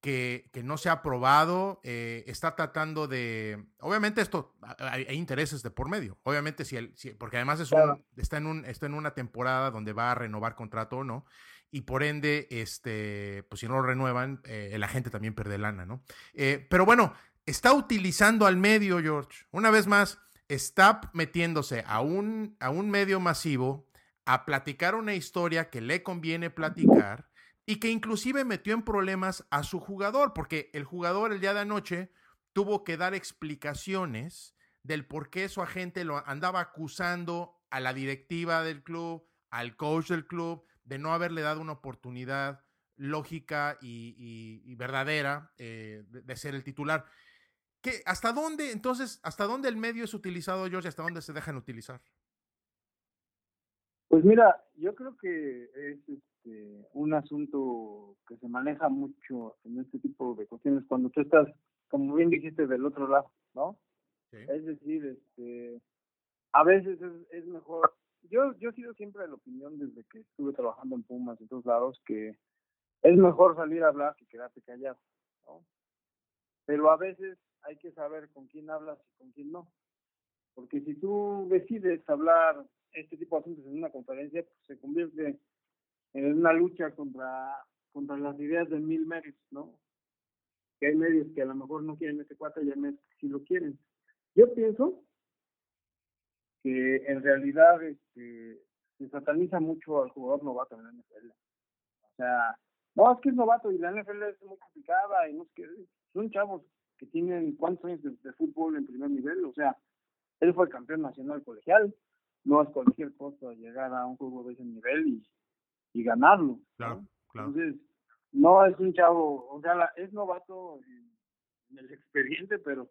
que, que, no se ha probado, eh, está tratando de, obviamente esto, hay, intereses de por medio, obviamente si, él, si porque además es está, en un, está en una temporada donde va a renovar contrato o no, y por ende, este, pues si no lo renuevan, eh, la gente también pierde lana, ¿no? Eh, pero bueno, está utilizando al medio, George. Una vez más, está metiéndose a un, a un medio masivo a platicar una historia que le conviene platicar y que inclusive metió en problemas a su jugador, porque el jugador el día de anoche tuvo que dar explicaciones del por qué su agente lo andaba acusando a la directiva del club, al coach del club, de no haberle dado una oportunidad lógica y, verdadera eh, de, ser el titular. ¿Qué, ¿Hasta dónde, entonces, hasta dónde el medio es utilizado, George, hasta dónde se dejan utilizar? Pues mira, yo creo que este, un asunto que se maneja mucho en este tipo de cuestiones cuando tú estás, como bien dijiste, del otro lado, ¿no? Es decir, este, a veces es mejor yo, yo he sido siempre de la opinión desde que estuve trabajando en Pumas y todos lados que es mejor salir a hablar que quedarte callado, ¿no? Pero a veces hay que saber con quién hablas y con quién no. Porque si tú decides hablar este tipo de asuntos en una conferencia, pues se convierte en una lucha contra, contra las ideas de mil medios, ¿no? Que hay medios que a lo mejor no quieren este cuate y hay medios sí lo quieren. Yo pienso que en realidad este, se sataniza mucho al jugador novato en la NFL. O sea, no, es que es novato y la NFL es muy complicada y no es que son chavos que tienen cuántos años de, fútbol en primer nivel, o sea, él fue campeón nacional colegial, no es cualquier cosa llegar a un juego de ese nivel y, y ganarlo. Claro, claro. Entonces, no es un chavo, o sea, es novato en, en el expediente, pero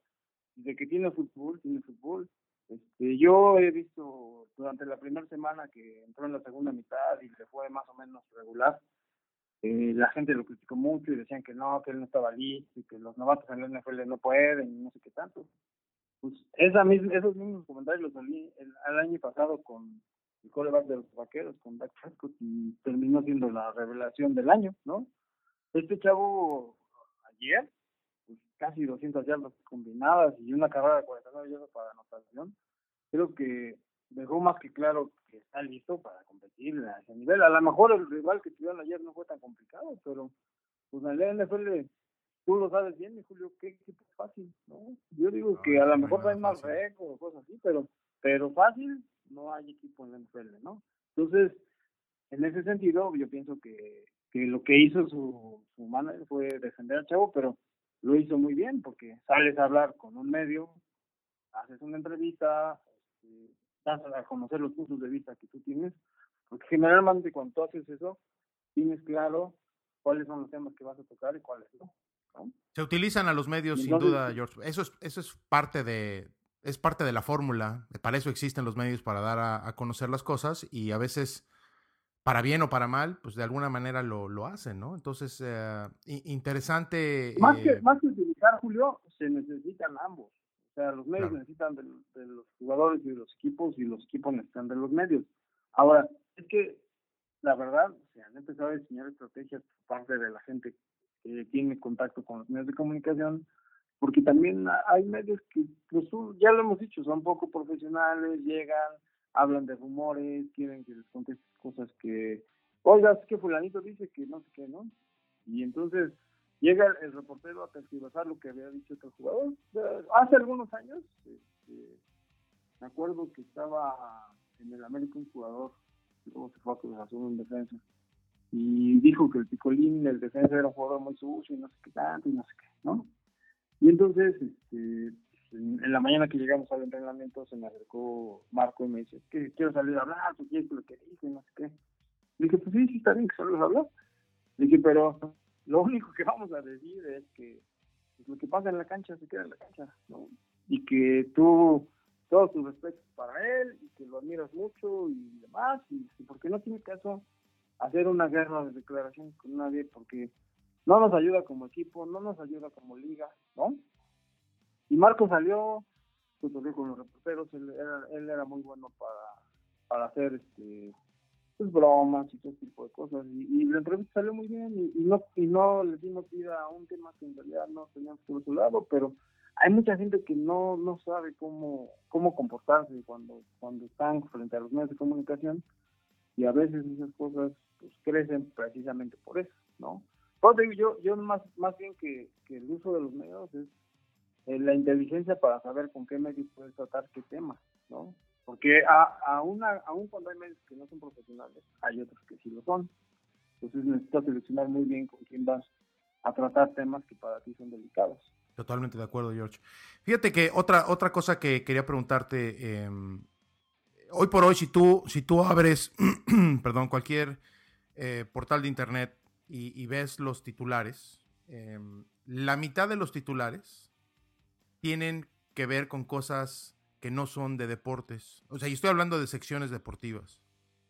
de que tiene fútbol, tiene fútbol. Este, yo he visto durante la primera semana que entró en la segunda mitad y se fue más o menos regular. Eh, la gente lo criticó mucho y decían que no, que él no estaba listo y que los novatos en la NFL no pueden y no sé qué tanto. Pues esa esos mismos comentarios los salí el, año pasado con el coreback de los vaqueros, con Dak Prescott, y terminó siendo la revelación del año, ¿no? Este chavo ayer casi 200 yardas combinadas y una carrera de 49 yardas para anotación, creo que dejó más que claro que está listo para competir a ese nivel. A lo mejor el rival que tuvieron ayer no fue tan complicado, pero pues en el NFL tú lo sabes bien, Julio, qué equipo fácil, ¿no? Yo digo que a lo mejor hay más récords o cosas así, pero pero fácil no hay equipo en la NFL, ¿no? Entonces, en ese sentido, yo pienso que, que lo que hizo su, su manager fue defender al chavo, pero lo hizo muy bien porque sales a hablar con un medio, haces una entrevista, este, das a conocer los puntos de vista que tú tienes, porque generalmente cuando tú haces eso, tienes claro cuáles son los temas que vas a tocar y cuáles no. Se utilizan a los medios sin duda, George. Eso es, eso es parte de, es parte de la fórmula. Para eso existen los medios para dar a conocer las cosas y a veces para bien o para mal, pues de alguna manera lo, lo hacen, ¿no? Entonces, eh, interesante. Más, que, eh, más que utilizar, Julio, se necesitan ambos. O sea, los medios necesitan de, los jugadores y de los equipos y los equipos necesitan de los medios. Ahora, es que la verdad, se han empezado a diseñar estrategias por parte de la gente que tiene contacto con los medios de comunicación, porque también hay medios que, pues, ya lo hemos dicho, son poco profesionales, llegan, hablan de rumores, quieren que les contestes cosas que, oiga, es que fulanito dice que no sé qué, ¿no? Y entonces llega el, reportero a tergiversar lo que había dicho otro jugador. Hace algunos años, este, me acuerdo que estaba en el América un jugador, luego se fue a Cruz en defensa, y dijo que el Picolín, el defensa, era un jugador muy sucio y no sé qué tanto y no sé qué, ¿no? Y entonces, este, en, la mañana que llegamos al entrenamiento se me acercó Marco y me dice, que quiero salir a hablar, quieres lo que dice, no sé qué. Dije, pues sí, sí está bien que salgas a hablar. Dije, pero lo único que vamos a decir es que pues, lo que pasa en la cancha se queda en la cancha, ¿no? Y que tú, todo tu respeto para él, y que lo admiras mucho y demás, y, porque no tiene caso hacer una guerra de declaraciones con nadie, porque no nos ayuda como equipo, no nos ayuda como liga, ¿no? Y Marco salió, pues, con los reporteros, él era, él era muy bueno para, para hacer este pues, bromas y todo tipo de cosas. Y, la entrevista salió muy bien y, no y no le dimos vida a un tema que en realidad no teníamos por su lado, pero hay mucha gente que no, no sabe cómo, cómo comportarse cuando, cuando están frente a los medios de comunicación y a veces esas cosas pues, crecen precisamente por eso, ¿no? Entonces, yo, yo más, más bien que, que el uso de los medios es eh, la inteligencia para saber con qué medios puedes tratar qué tema, ¿no? Porque aún cuando hay medios que no son profesionales, hay otros que sí lo son. Entonces necesitas seleccionar muy bien con quién vas a tratar temas que para ti son delicados. Totalmente de acuerdo, George. Fíjate que otra, otra cosa que quería preguntarte, em, hoy por hoy, si tú, si tú abres, *clears throat* perdón, cualquier eh, portal de internet y, ves los titulares, em, la mitad de los titulares tienen que ver con cosas que no son de deportes. O sea, y estoy hablando de secciones deportivas.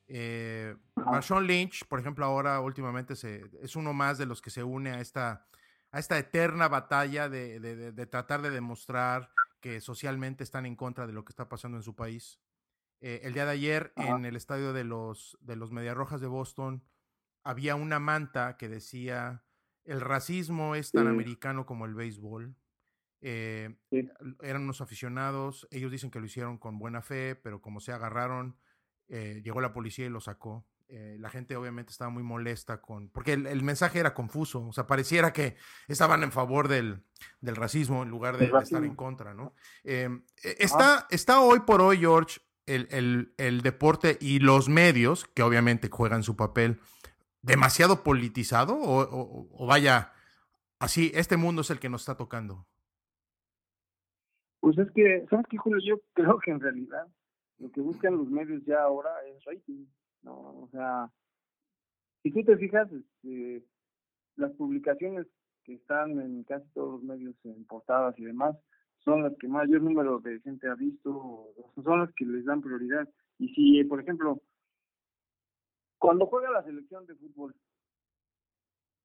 Eh, Marshawn Lynch, por ejemplo, ahora últimamente se, es uno más de los que se une a esta, a esta eterna batalla de, de, tratar de demostrar que socialmente están en contra de lo que está pasando en su país. Eh, el día de ayer, en el estadio de los, de los Mediarrojas de Boston, había una manta que decía, el racismo es tan americano como el béisbol. Eh, eran unos aficionados, ellos dicen que lo hicieron con buena fe, pero como se agarraron, eh, llegó la policía y lo sacó. Eh, la gente obviamente estaba muy molesta con, porque el, mensaje era confuso, o sea, pareciera que estaban en favor del, del racismo en lugar de, estar en contra, ¿no? Em, e, está, está hoy por hoy, George, el, el, el deporte y los medios, que obviamente juegan su papel, demasiado politizado o, o, vaya, así, este mundo es el que nos está tocando. Pues es que, ¿sabes qué, Julio? Yo creo que en realidad lo que buscan los medios ya ahora es rating, ¿no? O sea, si tú te fijas, este, las publicaciones que están en casi todos los medios en portadas y demás son las que mayor número de gente ha visto, son las que les dan prioridad. Y si, por ejemplo, cuando juega la selección de fútbol,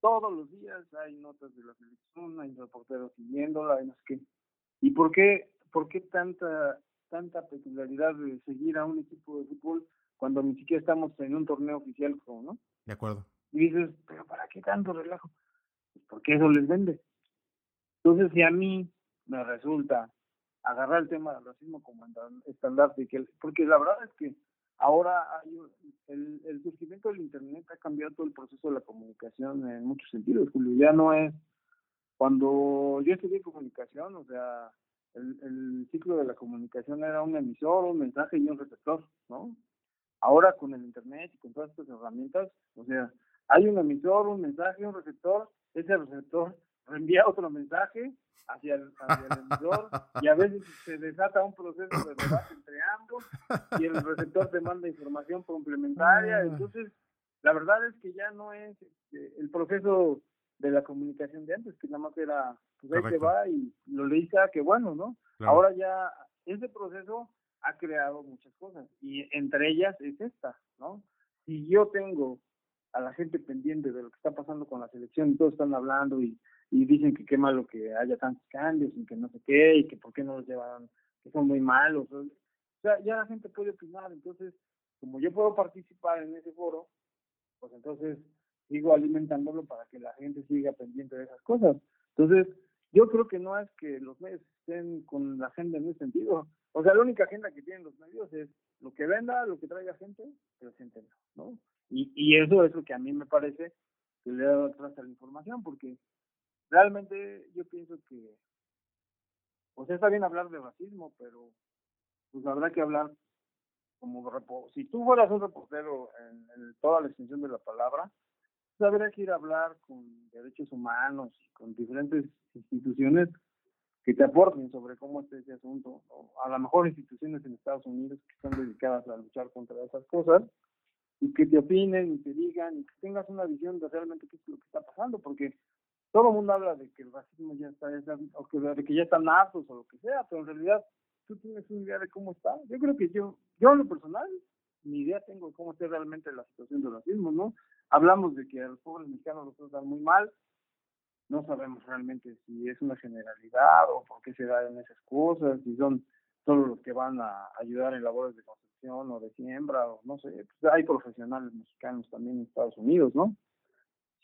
todos los días hay notas de la selección, hay reporteros siguiéndola, y no sé qué. ¿Y por qué, por qué tanta, tanta peculiaridad de seguir a un equipo de fútbol cuando ni siquiera estamos en un torneo oficial, ¿no? De acuerdo. Y dices, pero ¿para qué tanto relajo? Pues porque eso les vende. Entonces, si a mí me resulta agarrar el tema del racismo como estandarte, porque la verdad es que ahora hay el, el surgimiento del Internet ha cambiado todo el proceso de la comunicación en muchos sentidos, Julio. Ya no es cuando yo estudié comunicación, o sea, el, el ciclo de la comunicación era un emisor, un mensaje y un receptor, ¿no? Ahora con el Internet y con todas estas herramientas, o sea, hay un emisor, un mensaje, un receptor, ese receptor reenvía otro mensaje hacia el, hacia el emisor *laughs* y a veces se desata un proceso de debate entre ambos y el receptor te manda información complementaria. Ah. Entonces, la verdad es que ya no es este, el proceso de la comunicación de antes, que nada más era, pues ahí te va y lo leíste, ah, que bueno, ¿no? Ahora ya ese proceso ha creado muchas cosas y entre ellas es esta, ¿no? Si yo tengo a la gente pendiente de lo que está pasando con la selección y todos están hablando y, y dicen que qué malo que haya tantos cambios y que no sé qué y que por qué no los llevan, que son muy malos. O sea, ya la gente puede opinar, entonces, como yo puedo participar en ese foro, pues entonces sigo alimentándolo para que la gente siga pendiente de esas cosas. Entonces, yo creo que no es que los medios estén con la agenda en ese sentido. O sea, la única agenda que tienen los medios es lo que venda, lo que traiga gente, preséntenlo, ¿no? Y, y eso es lo que a mí me parece que le da atrás a la información, porque realmente yo pienso que, pues está bien hablar de racismo, pero pues habrá que hablar como si tú fueras un reportero en toda la extensión de la palabra, pues, habría que ir a hablar con derechos humanos y con diferentes instituciones que te aporten sobre cómo está ese asunto. A lo mejor instituciones en Estados Unidos que están dedicadas a luchar contra esas cosas y que te opinen y te digan y que tengas una visión de realmente qué es lo que está pasando, porque todo el mundo habla de que el racismo ya está, o que, de que ya están hartos o lo que sea, pero en realidad tú tienes una idea de cómo está. Yo creo que yo, yo en lo personal, mi idea tengo de cómo está realmente la situación del racismo, ¿no? Hablamos de que a los pobres mexicanos los tratan muy mal, no sabemos realmente si es una generalidad o por qué se dan esas cosas, si son solo los que van a ayudar en labores de construcción o de siembra, o no sé, pues hay profesionales mexicanos también en Estados Unidos, ¿no?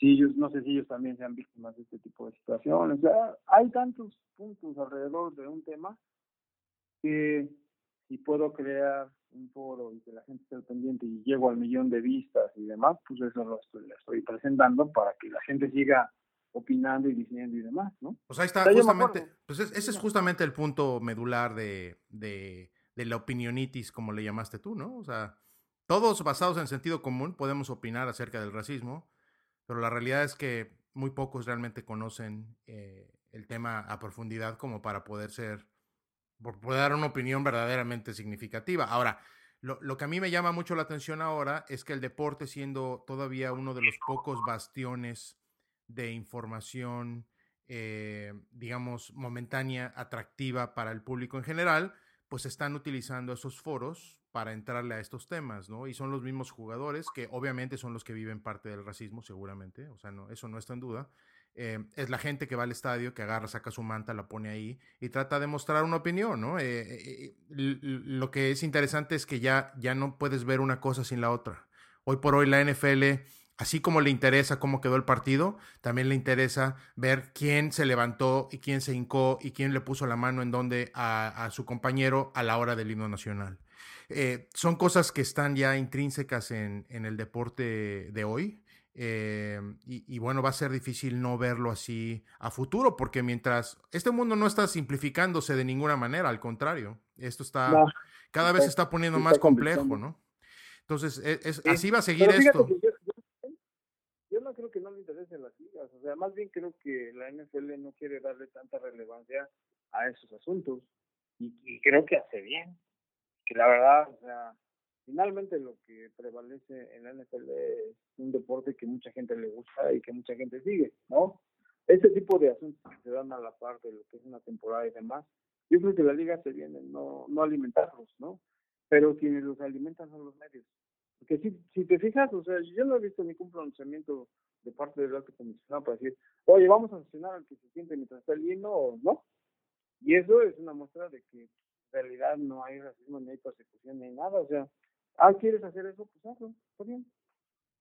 Si ellos, no sé si ellos también sean víctimas de este tipo de situaciones, o sea, hay tantos puntos alrededor de un tema que si puedo crear un foro y que la gente esté pendiente y llego al millón de vistas y demás, pues eso lo estoy, lo estoy presentando para que la gente siga opinando y diciendo y demás, ¿no? Pues ahí está, justamente, pues ese es justamente el punto medular de, de, de, la opinionitis, como le llamaste tú, ¿no? O sea, todos basados en sentido común podemos opinar acerca del racismo, pero la realidad es que muy pocos realmente conocen eh, el tema a profundidad como para poder ser, poder dar una opinión verdaderamente significativa. Ahora, lo, lo, que a mí me llama mucho la atención ahora es que el deporte, siendo todavía uno de los pocos bastiones de información, eh, digamos, momentánea, atractiva para el público en general, pues están utilizando esos foros para entrarle a estos temas, ¿no? Y son los mismos jugadores que obviamente son los que viven parte del racismo, seguramente, o sea, no, eso no está en duda. Eh, es la gente que va al estadio, que agarra, saca su manta, la pone ahí y trata de mostrar una opinión, ¿no? Eh, lo que es interesante es que ya, ya no puedes ver una cosa sin la otra. Hoy por hoy la NFL Así como le interesa cómo quedó el partido, también le interesa ver quién se levantó y quién se hincó y quién le puso la mano en donde a, su compañero a la hora del himno nacional. Eh, son cosas que están ya intrínsecas en, el deporte de hoy. Eh, y, bueno, va a ser difícil no verlo así a futuro, porque mientras este mundo no está simplificándose de ninguna manera, al contrario, esto está cada vez se está poniendo más complejo, ¿no? Entonces, e, es, así va a seguir esto creo que no le interesen las ligas, o sea, más bien creo que la NFL no quiere darle tanta relevancia a esos asuntos y, creo que hace bien, que la verdad, o sea, finalmente lo que prevalece en la NFL es un deporte que mucha gente le gusta y que mucha gente sigue, ¿no? Este tipo de asuntos que se dan a la parte de lo que es una temporada y demás, yo creo que la liga se viene no, no alimentarlos, ¿no? Pero quienes los alimentan son los medios. Porque si, si te fijas, o sea, yo no he visto ningún pronunciamiento de parte del alto comisionado para decir, oye, vamos a sancionar al que se siente mientras está el o no. Y eso es una muestra de que realidad no hay racismo, ni hay persecución, ni nada. O sea, ah, ¿quieres hacer eso? Pues hazlo, está bien.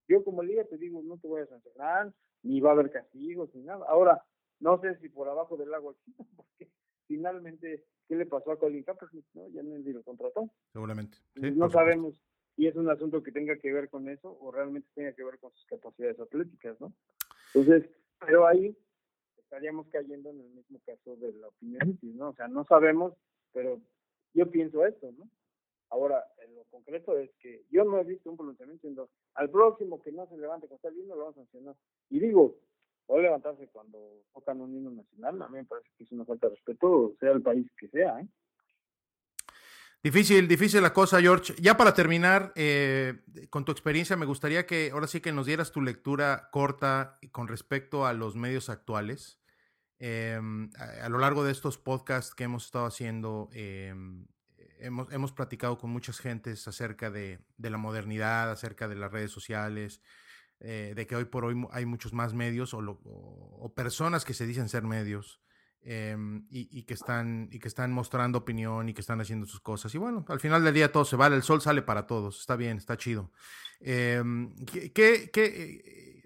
Yo como liga te digo, no te voy a sancionar, ni va a haber castigos, ni nada. Ahora, no sé si por abajo del agua *laughs* porque finalmente, ¿qué le pasó a Colin Kaepernick? ¿no? Ya nadie lo contrató. Seguramente. no sabemos y es un asunto que tenga que ver con eso o realmente tenga que ver con sus capacidades atléticas, ¿no? Entonces, pero ahí estaríamos cayendo en el mismo caso de la opinión, ¿no? O sea, no sabemos, pero yo pienso esto, ¿no? Ahora, en lo concreto es que yo no he visto un pronunciamiento diciendo, al próximo que no se levante con está himno lo vamos a sancionar. Y digo, o levantarse cuando tocan un himno nacional, a mí me parece que es una falta de respeto, sea el país que sea, ¿eh? Difícil, difícil la cosa, George. Ya para terminar, eh, con tu experiencia, me gustaría que ahora sí que nos dieras tu lectura corta con respecto a los medios actuales. Em, a, lo largo de estos podcasts que hemos estado haciendo, em, hemos, hemos, platicado con muchas gentes acerca de, la modernidad, acerca de las redes sociales, eh, de que hoy por hoy hay muchos más medios o, personas que se dicen ser medios. Em, y, que están, y que están mostrando opinión y que están haciendo sus cosas. Y bueno, al final del día todo se vale, el sol sale para todos, está bien, está chido. Em, ¿qué, qué, qué,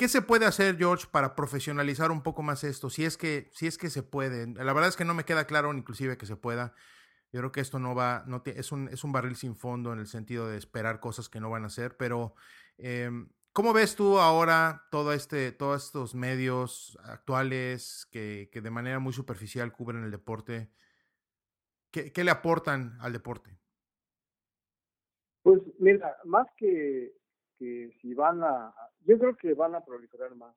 qué, se puede hacer, George, para profesionalizar un poco más esto? Si es, que, si es que se puede. La verdad es que no me queda claro inclusive que se pueda. Yo creo que esto no va, es, un, es un barril sin fondo en el sentido de esperar cosas que no van a ser, pero... Eh, ¿Cómo ves tú ahora todo este, todos estos medios actuales que, de manera muy superficial cubren el deporte? ¿Qué, ¿Qué, le aportan al deporte? Pues mira, más que, que si van a, yo creo que van a proliferar más.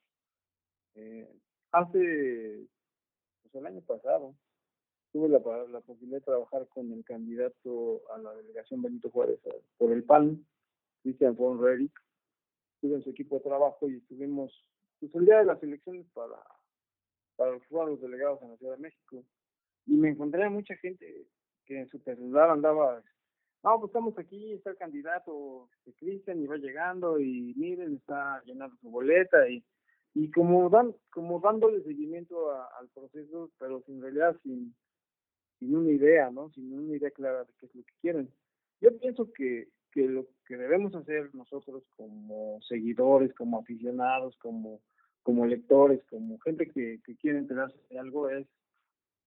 Eh, hace, pues el año pasado, tuve la, la, posibilidad de trabajar con el candidato a la delegación Benito Juárez por el PAN, Cristian von Rerick, estuve en su equipo de trabajo y estuvimos pues, el día de las elecciones para, para los delegados en la Ciudad de México. Y me encontré a mucha gente que en su celular andaba, no, pues estamos aquí, está el candidato Cristian y va llegando y miren, está llenando su boleta y, y como dan, como dándole seguimiento al proceso, pero sin realidad sin, sin una idea, ¿no? Sin una idea clara de qué es lo que quieren. Yo pienso que, que lo que debemos hacer nosotros como seguidores, como aficionados, como, como lectores, como gente que, que quiere enterarse de algo es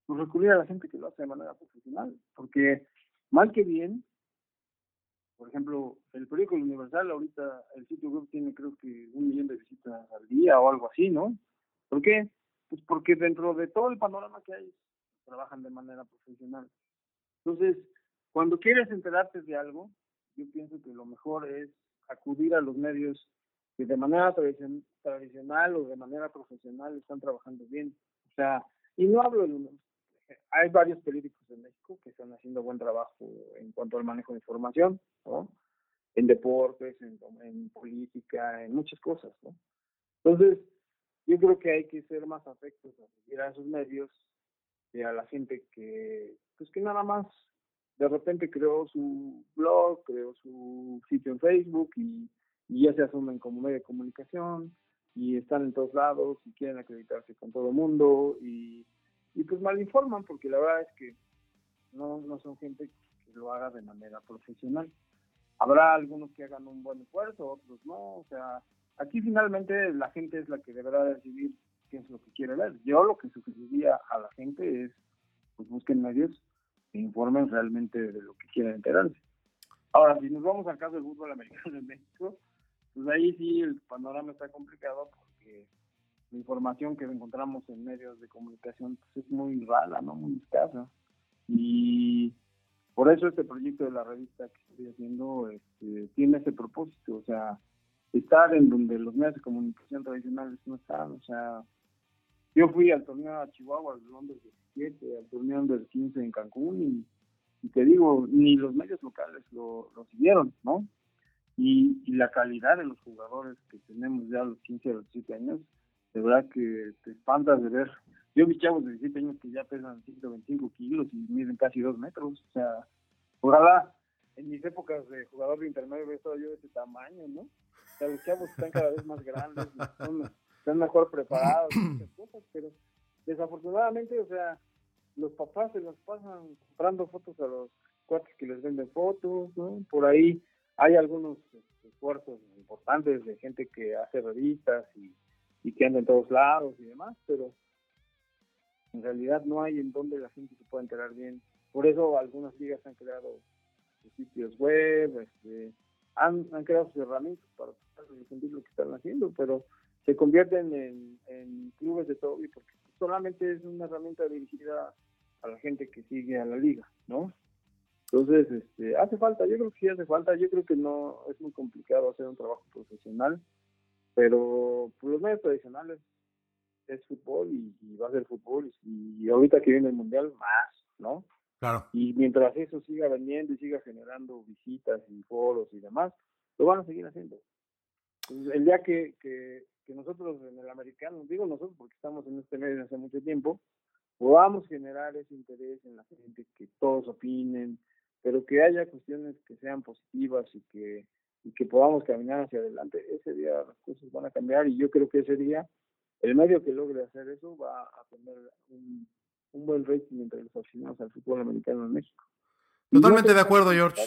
pues, recurrir a la gente que lo hace de manera profesional, porque mal que bien, por ejemplo, el periódico Universal ahorita, el sitio web tiene creo que un millón de visitas al día o algo así, ¿no? ¿Por qué? Pues porque dentro de todo el panorama que hay, trabajan de manera profesional. Entonces, cuando quieres enterarte de algo, yo pienso que lo mejor es acudir a los medios que de manera tradicional o de manera profesional están trabajando bien. O sea, y no hablo de hay varios periódicos en México que están haciendo buen trabajo en cuanto al manejo de información, ¿no? En deportes, en, en política, en muchas cosas, ¿no? Entonces, yo creo que hay que ser más afectos a seguir esos medios y a la gente que, pues que nada más de repente creó su blog, creó su sitio en Facebook y, ya se asumen como medio de comunicación y están en todos lados y quieren acreditarse con todo el mundo y, y pues mal informan porque la verdad es que no, no son gente que lo haga de manera profesional. Habrá algunos que hagan un buen esfuerzo, otros no, o sea, aquí finalmente la gente es la que deberá decidir qué es lo que quiere ver. Yo lo que sugeriría a la gente es, pues busquen medios que informen realmente de lo que quieren enterarse. Ahora, si nos vamos al caso del fútbol americano en México, pues ahí sí el panorama está complicado porque la información que encontramos en medios de comunicación pues, es muy rara, ¿no? Muy escasa. Y por eso este proyecto de la revista que estoy haciendo este, tiene ese propósito, o sea, estar en donde los medios de comunicación tradicionales no están, o sea, yo fui al torneo a Chihuahua, al Londres 17, al torneo Under 15 en Cancún y, te digo, ni los medios locales lo, lo siguieron, ¿no? Y, y, la calidad de los jugadores que tenemos ya a los 15 a los 17 años, de verdad que te espantas de ver. Yo vi chavos de 17 años que ya pesan 125 kilos y miden casi 2 metros, o sea, ojalá en mis épocas de jugador de intermedio hubiera estado yo de ese tamaño, ¿no? O sea, los chavos están cada vez más grandes, están mejor preparados, muchas cosas, pero desafortunadamente, o sea, los papás se los pasan comprando fotos a los cuates que les venden fotos, ¿no? Por ahí hay algunos este, esfuerzos importantes de gente que hace revistas y, y que anda en todos lados y demás, pero en realidad no hay en donde la gente se pueda enterar bien. Por eso algunas ligas han creado sitios web, este, han, han creado sus herramientas para difundir lo que están haciendo, pero se convierten en, clubes de todo y porque solamente es una herramienta dirigida a la gente que sigue a la liga, ¿no? Entonces, este, hace falta, yo creo que sí hace falta, yo creo que no es muy complicado hacer un trabajo profesional, pero por los medios tradicionales es fútbol y, va a ser fútbol y, ahorita que viene el mundial más, ¿no? Claro. Y mientras eso siga vendiendo y siga generando visitas y foros y demás, lo van a seguir haciendo. El día que, que, que nosotros en el americano, digo nosotros porque estamos en este medio hace mucho tiempo, podamos generar ese interés en la gente, que todos opinen, pero que haya cuestiones que sean positivas y que, y que podamos caminar hacia adelante, ese día las cosas van a cambiar y yo creo que ese día el medio que logre hacer eso va a tener un, un buen rating entre los aficionados al fútbol americano en México. Totalmente de acuerdo, George.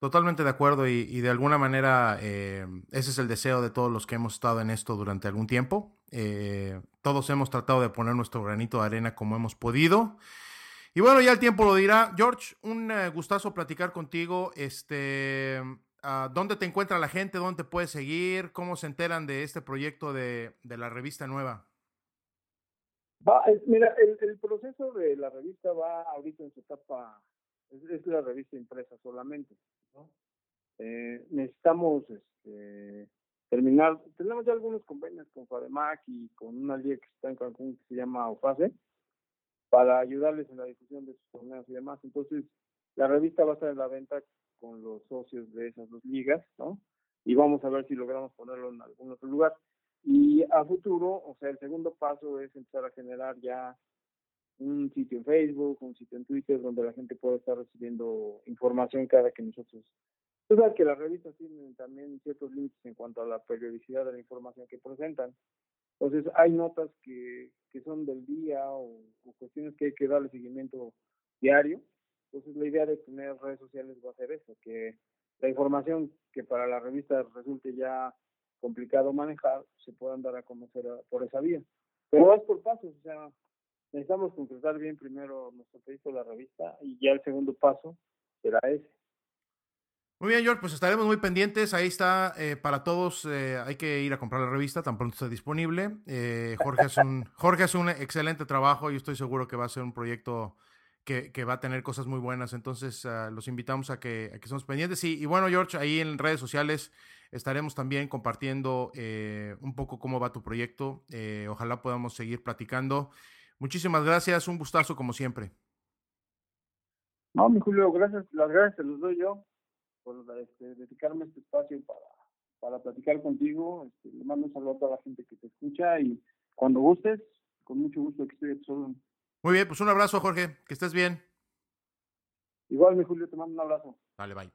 Totalmente de acuerdo y, de alguna manera eh, ese es el deseo de todos los que hemos estado en esto durante algún tiempo. Eh, todos hemos tratado de poner nuestro granito de arena como hemos podido. Y bueno, ya el tiempo lo dirá. George, un eh, gustazo platicar contigo. Este, ah, ¿Dónde te encuentra la gente? ¿Dónde te puedes seguir? ¿Cómo se enteran de este proyecto de, la revista nueva? Va, mira, el, proceso de la revista va ahorita en su etapa, es la revista impresa solamente. Eh, necesitamos este, terminar, tenemos ya algunos convenios con FADEMAC y con una liga que está en Cancún que se llama OFASE para ayudarles en la difusión de sus torneos y demás. Entonces, la revista va a estar en la venta con los socios de esas dos ligas, ¿no? Y vamos a ver si logramos ponerlo en algún otro lugar. Y a futuro, o sea, el segundo paso es empezar a generar ya un sitio en Facebook, un sitio en Twitter, donde la gente pueda estar recibiendo información cada que nosotros... Tú sabes que las revistas tienen también ciertos límites en cuanto a la periodicidad de la información que presentan. Entonces, hay notas que, que son del día o, cuestiones que hay que darle seguimiento diario. Entonces, la idea de tener redes sociales va a ser eso, que la información que para la revista resulte ya complicado manejar, se puedan dar a conocer por esa vía. Pero es por pasos, o sea, necesitamos concretar bien primero nuestro proyecto de la revista y ya el segundo paso será ese. Muy bien, George, pues estaremos muy pendientes. Ahí está eh, para todos. Eh, hay que ir a comprar la revista, tan pronto esté disponible. Eh, Jorge, es un, Jorge es un excelente trabajo y estoy seguro que va a ser un proyecto que, que va a tener cosas muy buenas. Entonces, uh, los invitamos a que, a que pendientes. Y, y, bueno, George, ahí en redes sociales estaremos también compartiendo un poco cómo va tu proyecto. ojalá podamos seguir platicando. Muchísimas gracias, un gustazo como siempre. No, mi Julio, gracias, las gracias te los doy yo por este, dedicarme este espacio para, para platicar contigo. Este, le mando un saludo a toda la gente que te escucha y cuando gustes, con mucho gusto que estoy solo. Muy bien, pues un abrazo, Jorge, que estés bien. Igual, mi Julio, te mando un abrazo. Dale, bye.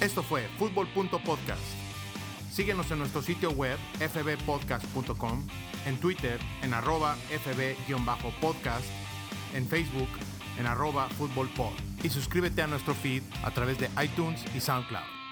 Esto fue Fútbol.podcast. Síguenos en nuestro sitio web fbpodcast.com, en Twitter en arroba fb-podcast, en Facebook en arroba futbolpod y suscríbete a nuestro feed a través de iTunes y SoundCloud.